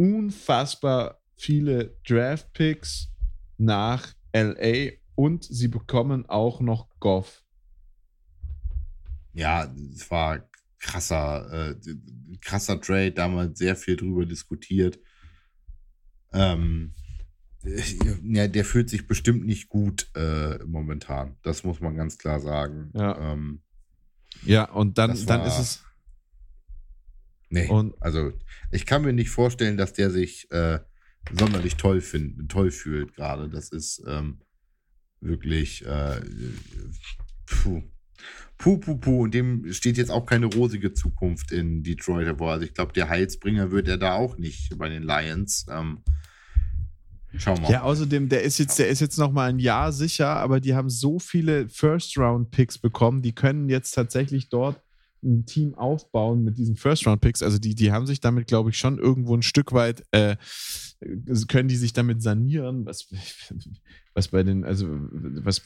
unfassbar viele Draft-Picks nach LA und sie bekommen auch noch Goff. Ja, es war krasser, äh, krasser Trade, damals sehr viel drüber diskutiert. Ähm, ja, der fühlt sich bestimmt nicht gut äh, momentan. Das muss man ganz klar sagen. Ja, ähm, ja und dann, dann ist es. Nee, Und also ich kann mir nicht vorstellen, dass der sich äh, sonderlich toll, find, toll fühlt gerade. Das ist ähm, wirklich äh, puh. Puh, puh, puh. Und dem steht jetzt auch keine rosige Zukunft in Detroit hervor. Also ich glaube, der Heilsbringer wird er da auch nicht bei den Lions. Ähm, schauen wir mal. Ja, außerdem, der ist jetzt, der ist jetzt noch mal ein Jahr sicher, aber die haben so viele First-Round-Picks bekommen, die können jetzt tatsächlich dort ein Team aufbauen mit diesen First-Round-Picks. Also die, die haben sich damit, glaube ich, schon irgendwo ein Stück weit, äh, können die sich damit sanieren, was, was bei den, also was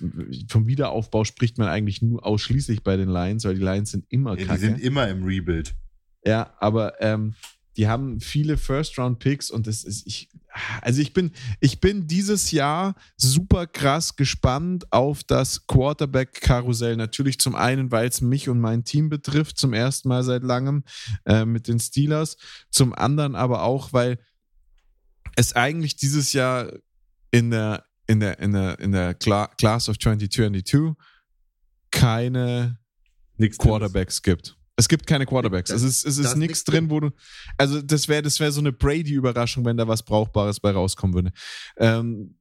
vom Wiederaufbau spricht man eigentlich nur ausschließlich bei den Lions, weil die Lions sind immer Ja, die kacke. sind immer im Rebuild. Ja, aber ähm, die haben viele First-Round-Picks und das ist, ich, also ich bin, ich bin dieses Jahr super krass gespannt auf das Quarterback-Karussell. Natürlich zum einen, weil es mich und mein Team betrifft, zum ersten Mal seit langem äh, mit den Steelers. Zum anderen aber auch, weil es eigentlich dieses Jahr in der, in der, in der, in der Cla Class of 2022 keine Nix Quarterbacks gibt. Es gibt keine Quarterbacks. Das- es ist, es ist nichts drin, wo du. Also, das wäre das wär so eine Brady-Überraschung, wenn da was Brauchbares bei rauskommen würde. Ähm,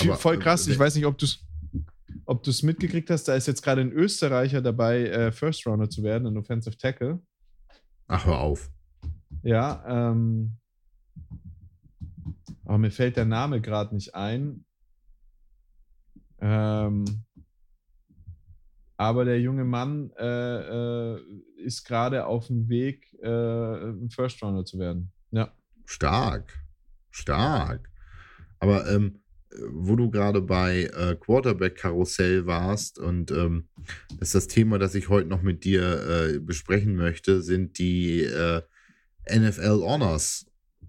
Aber, voll krass. äh, Ich weiß nicht, ob du es ob du's mitgekriegt hast. Da ist jetzt gerade ein Österreicher dabei, äh, First Rounder zu werden, ein Offensive Tackle. Ach, hör auf. Ja, ähm. Aber mir fällt der Name gerade nicht ein. Ähm, aber der junge Mann äh, äh, ist gerade auf dem Weg, äh, ein First Rounder zu werden. Ja. Stark. Stark. Aber ähm, wo du gerade bei äh, Quarterback-Karussell warst und ähm, das ist das Thema, das ich heute noch mit dir äh, besprechen möchte, sind die äh, NFL Honors,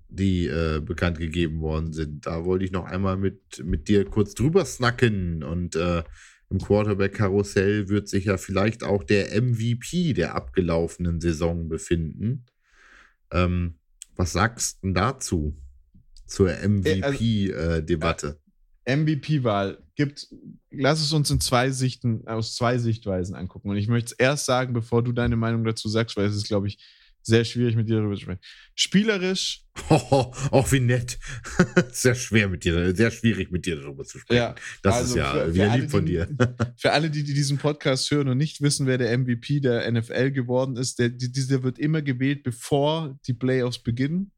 die äh, bekannt gegeben worden sind. Da wollte ich noch einmal mit, mit dir kurz drüber snacken und äh, im Quarterback-Karussell wird sich ja vielleicht auch der MVP der abgelaufenen Saison befinden. Ähm, was sagst du dazu? Zur also MVP-Debatte. MVP-Wahl gibt, lass es uns in zwei Sichten, aus zwei Sichtweisen angucken. Und ich möchte es erst sagen, bevor du deine Meinung dazu sagst, weil es ist, glaube ich, sehr schwierig mit dir darüber zu sprechen. Spielerisch, Oh, auch wie nett. sehr schwer mit dir, sehr schwierig mit dir darüber zu sprechen. ja, das also ist ja für- für wieder alle, lieb von die- dir. Für alle, die, die diesen Podcast hören und nicht wissen, wer der MVP der NFL geworden ist, der, die- dieser wird immer gewählt, bevor die Playoffs beginnen,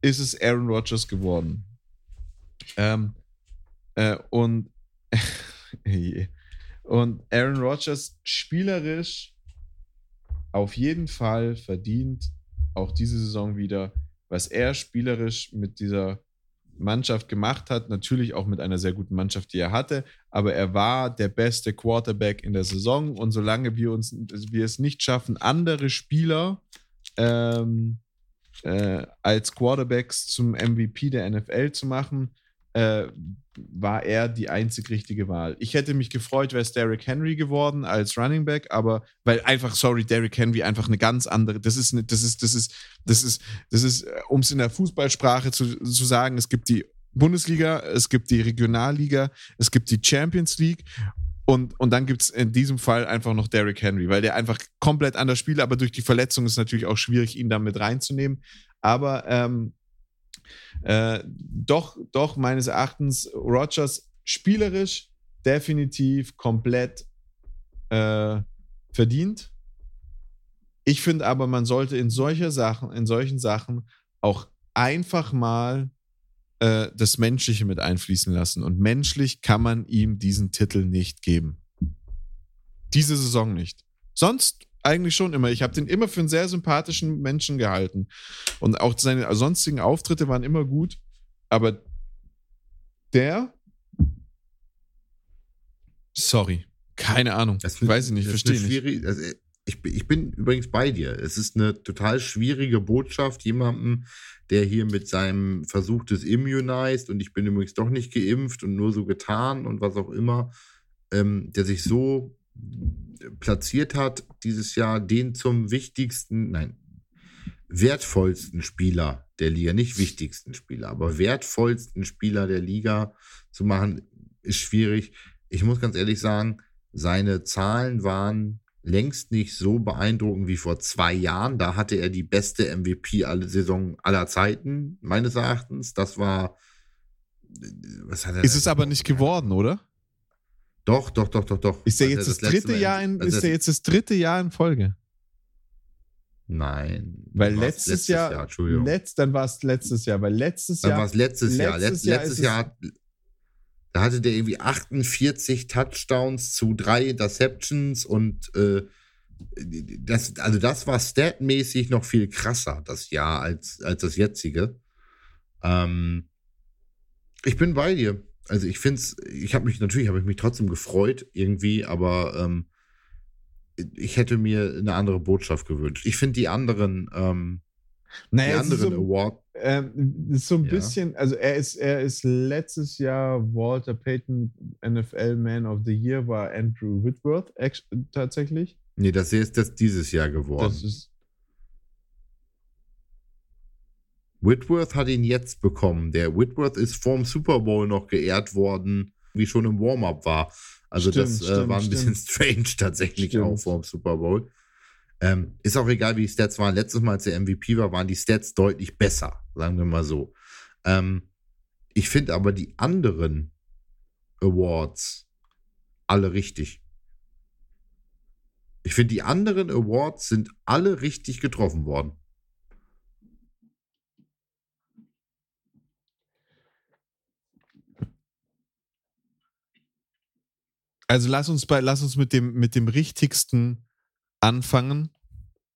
ist es Aaron Rodgers geworden. Ähm, äh, und, und Aaron Rodgers spielerisch auf jeden Fall verdient auch diese Saison wieder, was er spielerisch mit dieser Mannschaft gemacht hat, natürlich auch mit einer sehr guten Mannschaft, die er hatte, aber er war der beste Quarterback in der Saison. Und solange wir uns wir es nicht schaffen, andere Spieler ähm, äh, als Quarterbacks zum MVP der NFL zu machen, äh, war er die einzig richtige Wahl. Ich hätte mich gefreut, wäre es Derrick Henry geworden als Running Back, aber weil einfach, sorry, Derrick Henry einfach eine ganz andere, das ist, eine, das ist, das ist, das ist, das ist, um es in der Fußballsprache zu, zu sagen, es gibt die Bundesliga, es gibt die Regionalliga, es gibt die Champions League und, und dann gibt es in diesem Fall einfach noch Derrick Henry, weil der einfach komplett anders spielt, aber durch die Verletzung ist natürlich auch schwierig, ihn damit reinzunehmen. Aber ähm, äh, doch, doch meines Erachtens Rogers spielerisch definitiv komplett äh, verdient. Ich finde aber, man sollte in solcher Sachen, in solchen Sachen auch einfach mal äh, das Menschliche mit einfließen lassen. Und menschlich kann man ihm diesen Titel nicht geben. Diese Saison nicht. Sonst eigentlich schon immer. Ich habe den immer für einen sehr sympathischen Menschen gehalten. Und auch seine sonstigen Auftritte waren immer gut. Aber der. Sorry. Keine Ahnung. Das ist- Weiß ich nicht, verstehe nicht. Also ich, bin- ich bin übrigens bei dir. Es ist eine total schwierige Botschaft, jemandem, der hier mit seinem Versuch des Immunized und ich bin übrigens doch nicht geimpft und nur so getan und was auch immer, ähm, der sich so platziert hat dieses Jahr, den zum wichtigsten, nein, wertvollsten Spieler der Liga, nicht wichtigsten Spieler, aber wertvollsten Spieler der Liga zu machen, ist schwierig. Ich muss ganz ehrlich sagen, seine Zahlen waren längst nicht so beeindruckend wie vor zwei Jahren. Da hatte er die beste MVP alle Saison aller Zeiten, meines Erachtens. Das war. Was hat er ist es aber nicht geworden, oder? Doch, doch, doch, doch, doch. Ist er jetzt das, das dritte Jahr in, also ist er jetzt das dritte Jahr in Folge? Nein. Weil letztes, letztes, Jahr, Jahr Entschuldigung. Letzt, dann war es letztes Jahr, weil letztes dann Jahr. Dann war es letztes, Jahr. Letzt, Jahr letztes Jahr, da hatte der irgendwie 48 Touchdowns zu drei Interceptions und äh, das, also das war statmäßig noch viel krasser, das Jahr, als, als das jetzige. Ähm, ich bin bei dir. Also ich finde es, ich habe mich, natürlich habe ich mich trotzdem gefreut irgendwie, aber ähm, ich hätte mir eine andere Botschaft gewünscht. Ich finde die anderen, ähm, naja, die anderen so, Award. Ähm, ist so ein ja. bisschen, also er ist, er ist letztes Jahr Walter Payton NFL Man of the Year, war Andrew Whitworth tatsächlich. Nee, das ist das dieses Jahr geworden. Das ist. Whitworth hat ihn jetzt bekommen. Der Whitworth ist vorm Super Bowl noch geehrt worden, wie schon im Warm-up war. Also stimmt, das äh, stimmt, war ein bisschen strange tatsächlich stimmt. auch vor dem Super Bowl. Ähm, ist auch egal, wie die Stats waren. Letztes Mal, als der MVP war, waren die Stats deutlich besser, sagen wir mal so. Ähm, ich finde aber die anderen Awards alle richtig. Ich finde, die anderen Awards sind alle richtig getroffen worden. Also lass uns bei, lass uns mit dem, mit dem richtigsten anfangen.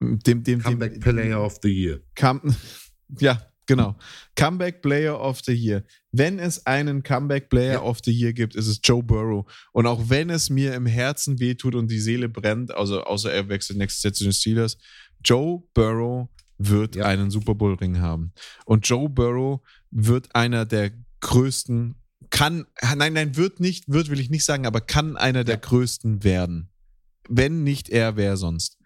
Dem, dem, Comeback dem, Player of the Year. Come, ja, genau. Comeback Player of the Year. Wenn es einen Comeback Player ja. of the Year gibt, ist es Joe Burrow. Und auch wenn es mir im Herzen wehtut und die Seele brennt, also außer er wechselt nächstes Jahr zu den Steelers, Joe Burrow wird ja. einen Super Bowl Ring haben. Und Joe Burrow wird einer der größten kann, nein, nein, wird nicht, wird will ich nicht sagen, aber kann einer der größten werden. Wenn nicht er, wer sonst.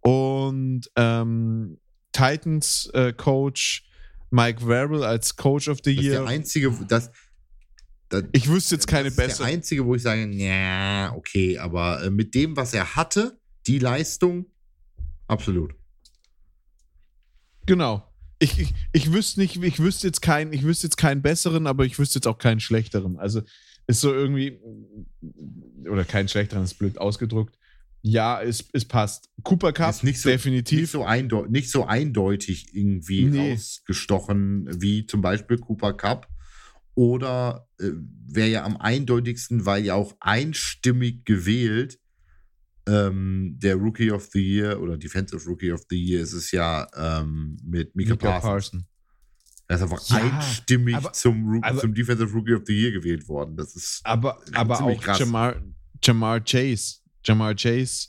Und ähm, Titans äh, Coach Mike Verrill als Coach of the Year. Das ist der einzige, das, das ich wüsste jetzt keine bessere. Das ist der einzige, wo ich sage, ja, okay, aber äh, mit dem, was er hatte, die Leistung, absolut. Genau ich, ich, ich wüsste nicht, ich wüsste jetzt keinen, ich wüsste jetzt keinen besseren, aber ich wüsste jetzt auch keinen schlechteren. Also ist so irgendwie, oder keinen schlechteren, ist blöd ausgedruckt. Ja, es, es passt. Cooper Cup ist nicht so, definitiv. Nicht so, eindeutig, nicht so eindeutig irgendwie nee. ausgestochen wie zum Beispiel Cooper Cup. Oder äh, wäre ja am eindeutigsten, weil ja auch einstimmig gewählt ähm, der Rookie of the Year oder Defensive Rookie of the Year ist es ja ähm, mit Mika, Mika Parsons. Parson. Er ist einfach ja, einstimmig aber, zum, aber, zum Defensive Rookie of the Year gewählt worden. Das ist aber, aber auch krass. Jamar, Jamar Chase. Jamar Chase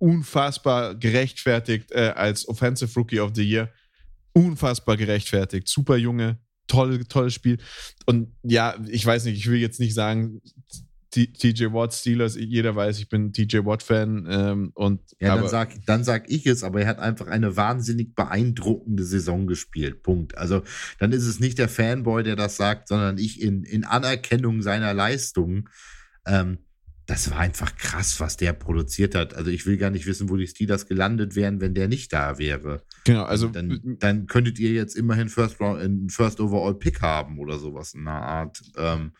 unfassbar gerechtfertigt äh, als Offensive Rookie of the Year. Unfassbar gerechtfertigt. Super Junge. Toll, tolles Spiel. Und ja, ich weiß nicht, ich will jetzt nicht sagen, TJ Watt Steelers, jeder weiß, ich bin TJ Watt-Fan. Ähm, und, ja, dann sag, dann sag ich es, aber er hat einfach eine wahnsinnig beeindruckende Saison gespielt. Punkt. Also dann ist es nicht der Fanboy, der das sagt, sondern ich in, in Anerkennung seiner Leistungen. Ähm, das war einfach krass, was der produziert hat. Also ich will gar nicht wissen, wo die Steelers gelandet wären, wenn der nicht da wäre. Genau, also dann, dann könntet ihr jetzt immerhin First Round, First Overall Pick haben oder sowas in einer Art. Ähm,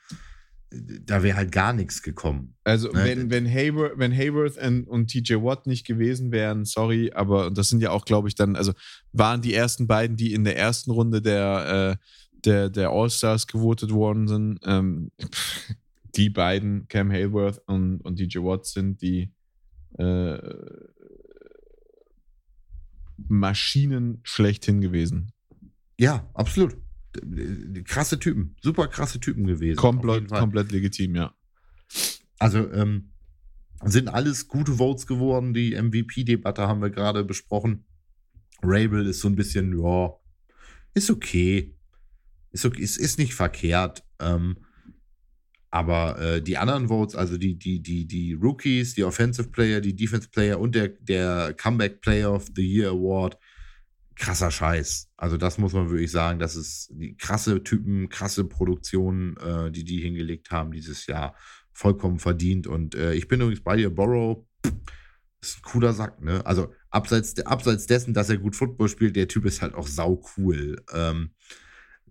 da wäre halt gar nichts gekommen. Also, ne? wenn, wenn, Hayworth, wenn Hayworth und, und TJ Watt nicht gewesen wären, sorry, aber das sind ja auch, glaube ich, dann, also waren die ersten beiden, die in der ersten Runde der, äh, der, der All-Stars gewotet worden sind. Ähm, die beiden, Cam Hayworth und, und DJ Watt, sind die äh, Maschinen schlechthin gewesen. Ja, absolut krasse Typen, super krasse Typen gewesen. Komplett, komplett legitim, ja. Also ähm, sind alles gute Votes geworden. Die MVP-Debatte haben wir gerade besprochen. Rabel ist so ein bisschen, ja, ist okay. Ist okay, ist, ist nicht verkehrt. Ähm, Aber äh, die anderen Votes, also die, die, die, die Rookies, die Offensive Player, die Defense Player und der, der Comeback Player of the Year Award, krasser Scheiß. Also das muss man wirklich sagen, das ist die krasse Typen, krasse Produktionen, äh, die die hingelegt haben dieses Jahr, vollkommen verdient. Und äh, ich bin übrigens bei dir, Borrow, ist ein cooler Sack, ne? Also abseits, abseits dessen, dass er gut Football spielt, der Typ ist halt auch sau cool. Ähm,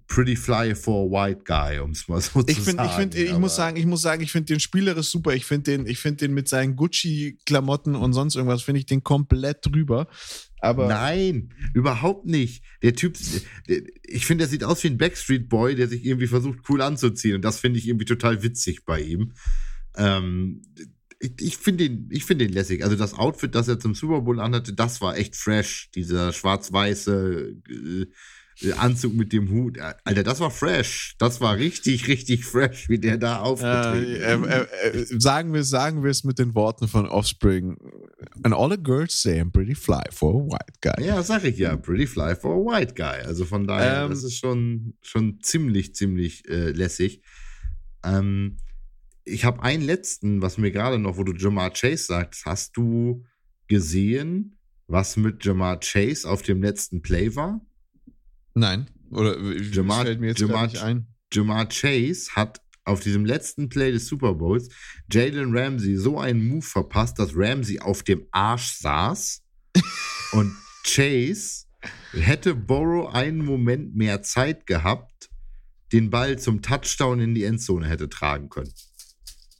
pretty fly for a white guy, um es mal so ich zu find, sagen. Ich, find, ich muss sagen, ich muss sagen, ich finde den spielerisch super. Ich finde den, ich finde den mit seinen Gucci-Klamotten und sonst irgendwas, finde ich den komplett drüber. Aber Nein, überhaupt nicht. Der Typ, ich finde, der sieht aus wie ein Backstreet Boy, der sich irgendwie versucht, cool anzuziehen. Und das finde ich irgendwie total witzig bei ihm. Ähm, ich, ich finde den, ich den lässig. Also das Outfit, das er zum Super Bowl anhatte, das war echt fresh. Dieser schwarz-weiße äh, Anzug mit dem Hut. Alter, das war fresh. Das war richtig, richtig fresh, wie der da aufgetreten äh, äh, äh, sagen wir sagen wir es mit den Worten von Offspring. And all the girls say I'm pretty fly for a white guy. Ja, sag ich ja. Pretty fly for a white guy. Also von daher, Ähm. das ist schon, schon ziemlich, ziemlich äh, lässig. Ähm, ich habe einen letzten, was mir gerade noch, wo du Jamar Chase sagst, hast du gesehen, was mit Jamar Chase auf dem letzten Play war? Nein, oder Jamar- fällt mir jetzt Jamar- nicht ein. Jamar Chase hat auf diesem letzten Play des Super Bowls Jalen Ramsey so einen Move verpasst, dass Ramsey auf dem Arsch saß und Chase hätte Borrow einen Moment mehr Zeit gehabt, den Ball zum Touchdown in die Endzone hätte tragen können.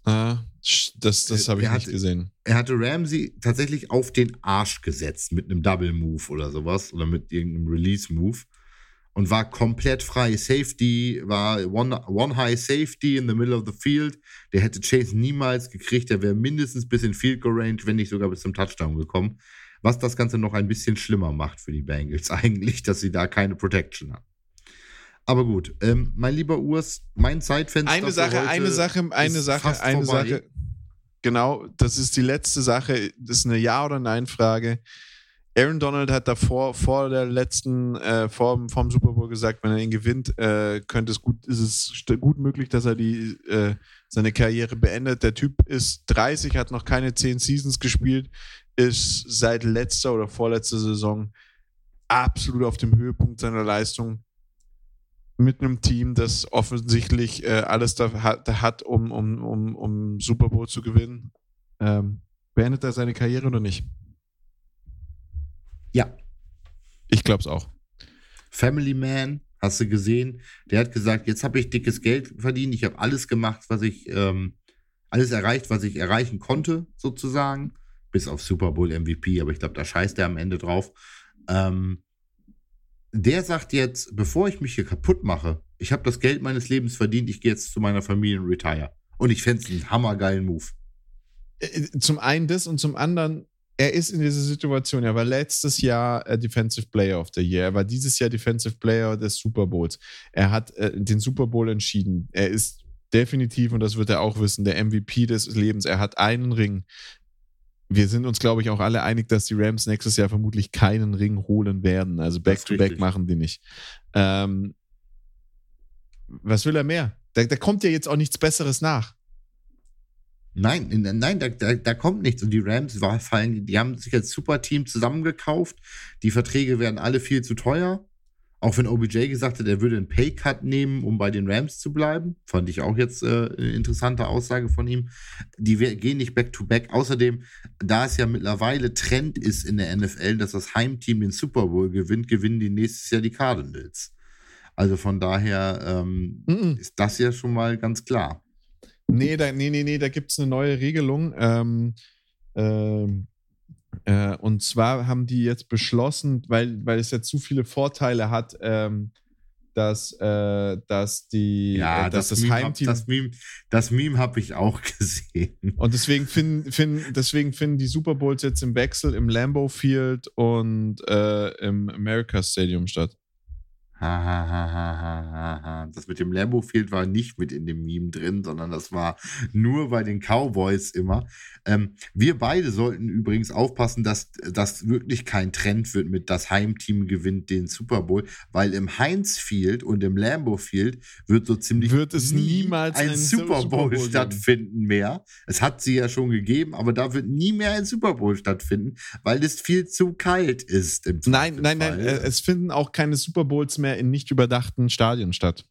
Ah, das das habe ich Er nicht hatte- gesehen. Er hatte Ramsey tatsächlich auf den Arsch gesetzt mit einem Double Move oder sowas oder mit irgendeinem Release Move und war komplett frei. Safety war one, one High Safety in the middle of the field. Der hätte Chase niemals gekriegt. Der wäre mindestens bis in Field Goal Range, wenn nicht sogar bis zum Touchdown gekommen. Was das Ganze noch ein bisschen schlimmer macht für die Bengals eigentlich, dass sie da keine Protection haben. Aber gut, ähm, mein lieber Urs, mein Zeitfenster. Eine Sache, eine Sache, eine Sache, eine vorbei. Sache. Genau, das ist die letzte Sache. Das ist eine Ja- oder Nein-Frage. Aaron Donald hat davor, vor der letzten, äh, vor, vom Super Bowl gesagt, wenn er ihn gewinnt, äh, könnte es gut, ist es gut möglich, dass er die, äh, seine Karriere beendet. Der Typ ist 30, hat noch keine 10 Seasons gespielt, ist seit letzter oder vorletzter Saison absolut auf dem Höhepunkt seiner Leistung mit einem Team, das offensichtlich äh, alles da hat, da hat um, um, um, um Super Bowl zu gewinnen. Ähm, beendet er seine Karriere oder nicht? Ja, Ich glaube es auch. Family Man, hast du gesehen? Der hat gesagt, jetzt habe ich dickes Geld verdient, ich habe alles gemacht, was ich, ähm, alles erreicht, was ich erreichen konnte, sozusagen. Bis auf Super Bowl MVP, aber ich glaube, da scheißt er am Ende drauf. Ähm, der sagt jetzt, bevor ich mich hier kaputt mache, ich habe das Geld meines Lebens verdient, ich gehe jetzt zu meiner Familie und retire. Und ich fände es einen hammergeilen Move. Äh, Zum einen das und zum anderen, er ist in dieser Situation. Er war letztes Jahr äh, Defensive Player of the Year. Er war dieses Jahr Defensive Player des Super Bowls. Er hat äh, den Super Bowl entschieden. Er ist definitiv, und das wird er auch wissen, der MVP des Lebens. Er hat einen Ring. Wir sind uns, glaube ich, auch alle einig, dass die Rams nächstes Jahr vermutlich keinen Ring holen werden. Also Back-to-Back richtig. machen die nicht. Ähm, was will er mehr? Da, da kommt ja jetzt auch nichts Besseres nach. Nein, in- nein, da, da, da kommt nichts. Und die Rams war, fallen, die haben sich als Superteam zusammengekauft. Die Verträge werden alle viel zu teuer. Auch wenn OBJ gesagt hat, er würde einen Paycut nehmen, um bei den Rams zu bleiben. Fand ich auch jetzt äh, eine interessante Aussage von ihm. Die gehen nicht back-to-back. Außerdem, da es ja mittlerweile Trend ist in der NFL, dass das Heimteam den Super Bowl gewinnt, gewinnen die nächstes Jahr die Cardinals. Also von daher ähm, Mhm. ist das ja schon mal ganz klar. Nee, da, nee, nee, nee, da gibt es eine neue Regelung. Ähm, ähm, äh, und zwar haben die jetzt beschlossen, weil, weil es ja zu viele Vorteile hat, ähm, dass, äh, dass, die, Ja, äh, dass das, das, hab, Heimteam. das Meme, das Meme habe ich auch gesehen. und deswegen finden, finden, deswegen finden die Super Bowls jetzt im Wechsel im Lambeau Field und äh, im America Stadium statt. Das mit dem Lambo Field war nicht mit in dem Meme drin, sondern das war nur bei den Cowboys immer. Ähm, wir beide sollten übrigens aufpassen, dass das wirklich kein Trend wird mit das Heimteam gewinnt den Super Bowl, weil im Heinz Field und im Lambo Field wird so ziemlich Wird es niemals ein Super Super Bowl Bowl geben. stattfinden mehr. Es hat sie ja schon gegeben, aber da wird nie mehr ein Super Bowl stattfinden, weil es viel zu kalt ist. Nein, nein, nein, äh, es finden auch keine Super Bowls mehr in nicht überdachten Stadien statt.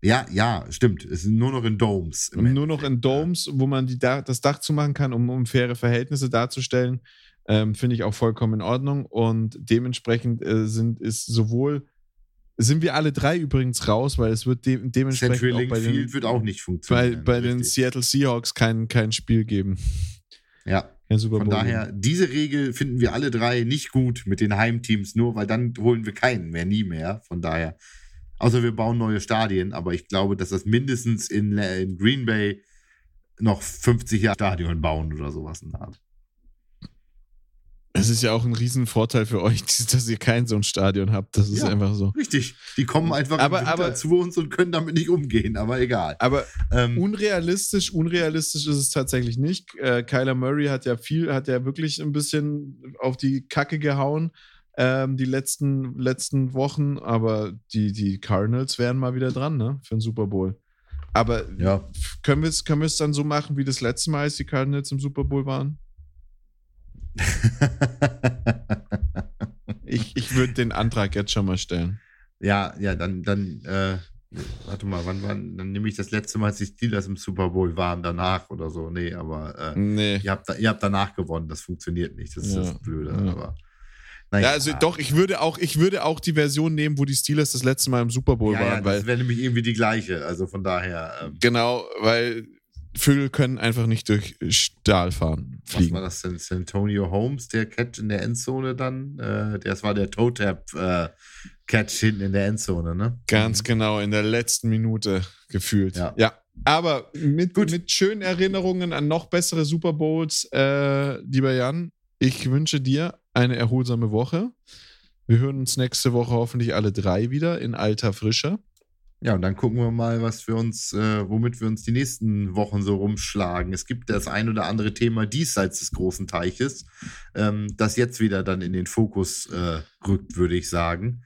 Ja, ja, stimmt. Es sind nur noch in Domes. Nur noch in Domes, wo man die Dach, das Dach zumachen kann, um, um faire Verhältnisse darzustellen, ähm, finde ich auch vollkommen in Ordnung. Und dementsprechend äh, sind ist sowohl sind wir alle drei übrigens raus, weil es wird de dementsprechend Central auch bei den, wird auch nicht funktionieren. bei den. Seattle Seahawks kein, kein Spiel geben. Ja, Kein Super von daher, diese Regel finden wir alle drei nicht gut mit den Heimteams, nur weil dann holen wir keinen mehr, nie mehr. Von daher, außer wir bauen neue Stadien, aber ich glaube, dass das mindestens in, in Green Bay noch 50 Jahre Stadion bauen oder sowas in der Art. Es ist ja auch ein Riesenvorteil für euch, dass ihr kein so ein Stadion habt. Das ist Ja. einfach so. Richtig, die kommen einfach Aber- aber- zu uns und können damit nicht umgehen, aber egal. Aber Ähm, unrealistisch, unrealistisch ist es tatsächlich nicht. Äh, Kyler Murray hat ja viel, hat ja wirklich ein bisschen auf die Kacke gehauen ähm, die letzten, letzten Wochen, aber die, die Cardinals wären mal wieder dran, ne? Für den Super Bowl. Aber ja, können wir es können wir es dann so machen wie das letzte Mal, als die Cardinals im Super Bowl waren? Ich, ich würde den Antrag jetzt schon mal stellen. ja, ja, dann, dann, äh, warte mal, wann wann, dann nehme ich das letzte Mal, als die Steelers im Super Bowl waren, danach oder so. Nee, aber äh, Nee. ihr, habt, ihr habt danach gewonnen, das funktioniert nicht, das ist Ja, das Blöde, ja. aber naja. Ja, also doch, ich würde auch, ich würde auch die Version nehmen, wo die Steelers das letzte Mal im Super Bowl ja, ja, waren, weil das wäre nämlich irgendwie die gleiche, also von daher, ähm, Genau, weil Vögel können einfach nicht durch Stahl fahren, was war fliegen. das denn? Ist Antonio Holmes, der Catch in der Endzone dann? Äh, das war der Toe-Tap-Catch hinten in der Endzone, ne? Ganz genau, in der letzten Minute gefühlt. Ja. Aber mit, Gut. mit schönen Erinnerungen an noch bessere Super Bowls, äh, lieber Jan, ich wünsche dir eine erholsame Woche. Wir hören uns nächste Woche hoffentlich alle drei wieder in alter Frische. Ja, und dann gucken wir mal, was wir uns, äh, womit wir uns die nächsten Wochen so rumschlagen. Es gibt das ein oder andere Thema diesseits des großen Teiches, ähm, das jetzt wieder dann in den Fokus äh, rückt, würde ich sagen.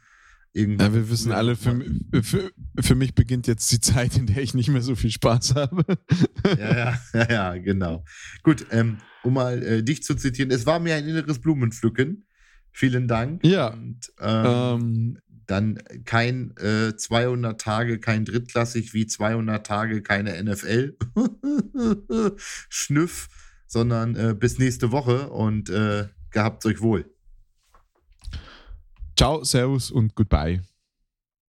Irgendwann Ja, wir wissen alle, für, für, für mich beginnt jetzt die Zeit, in der ich nicht mehr so viel Spaß habe. ja, ja, ja, ja, genau. Gut, ähm, um mal äh, dich zu zitieren, es war mir ein inneres Blumenpflücken. Vielen Dank. Ja. Und, ähm, ähm, dann kein äh, 200 Tage, kein drittklassig wie 200 Tage, keine NFL. Schnüff, sondern äh, bis nächste Woche und äh, gehabt euch wohl. ciao, servus und goodbye.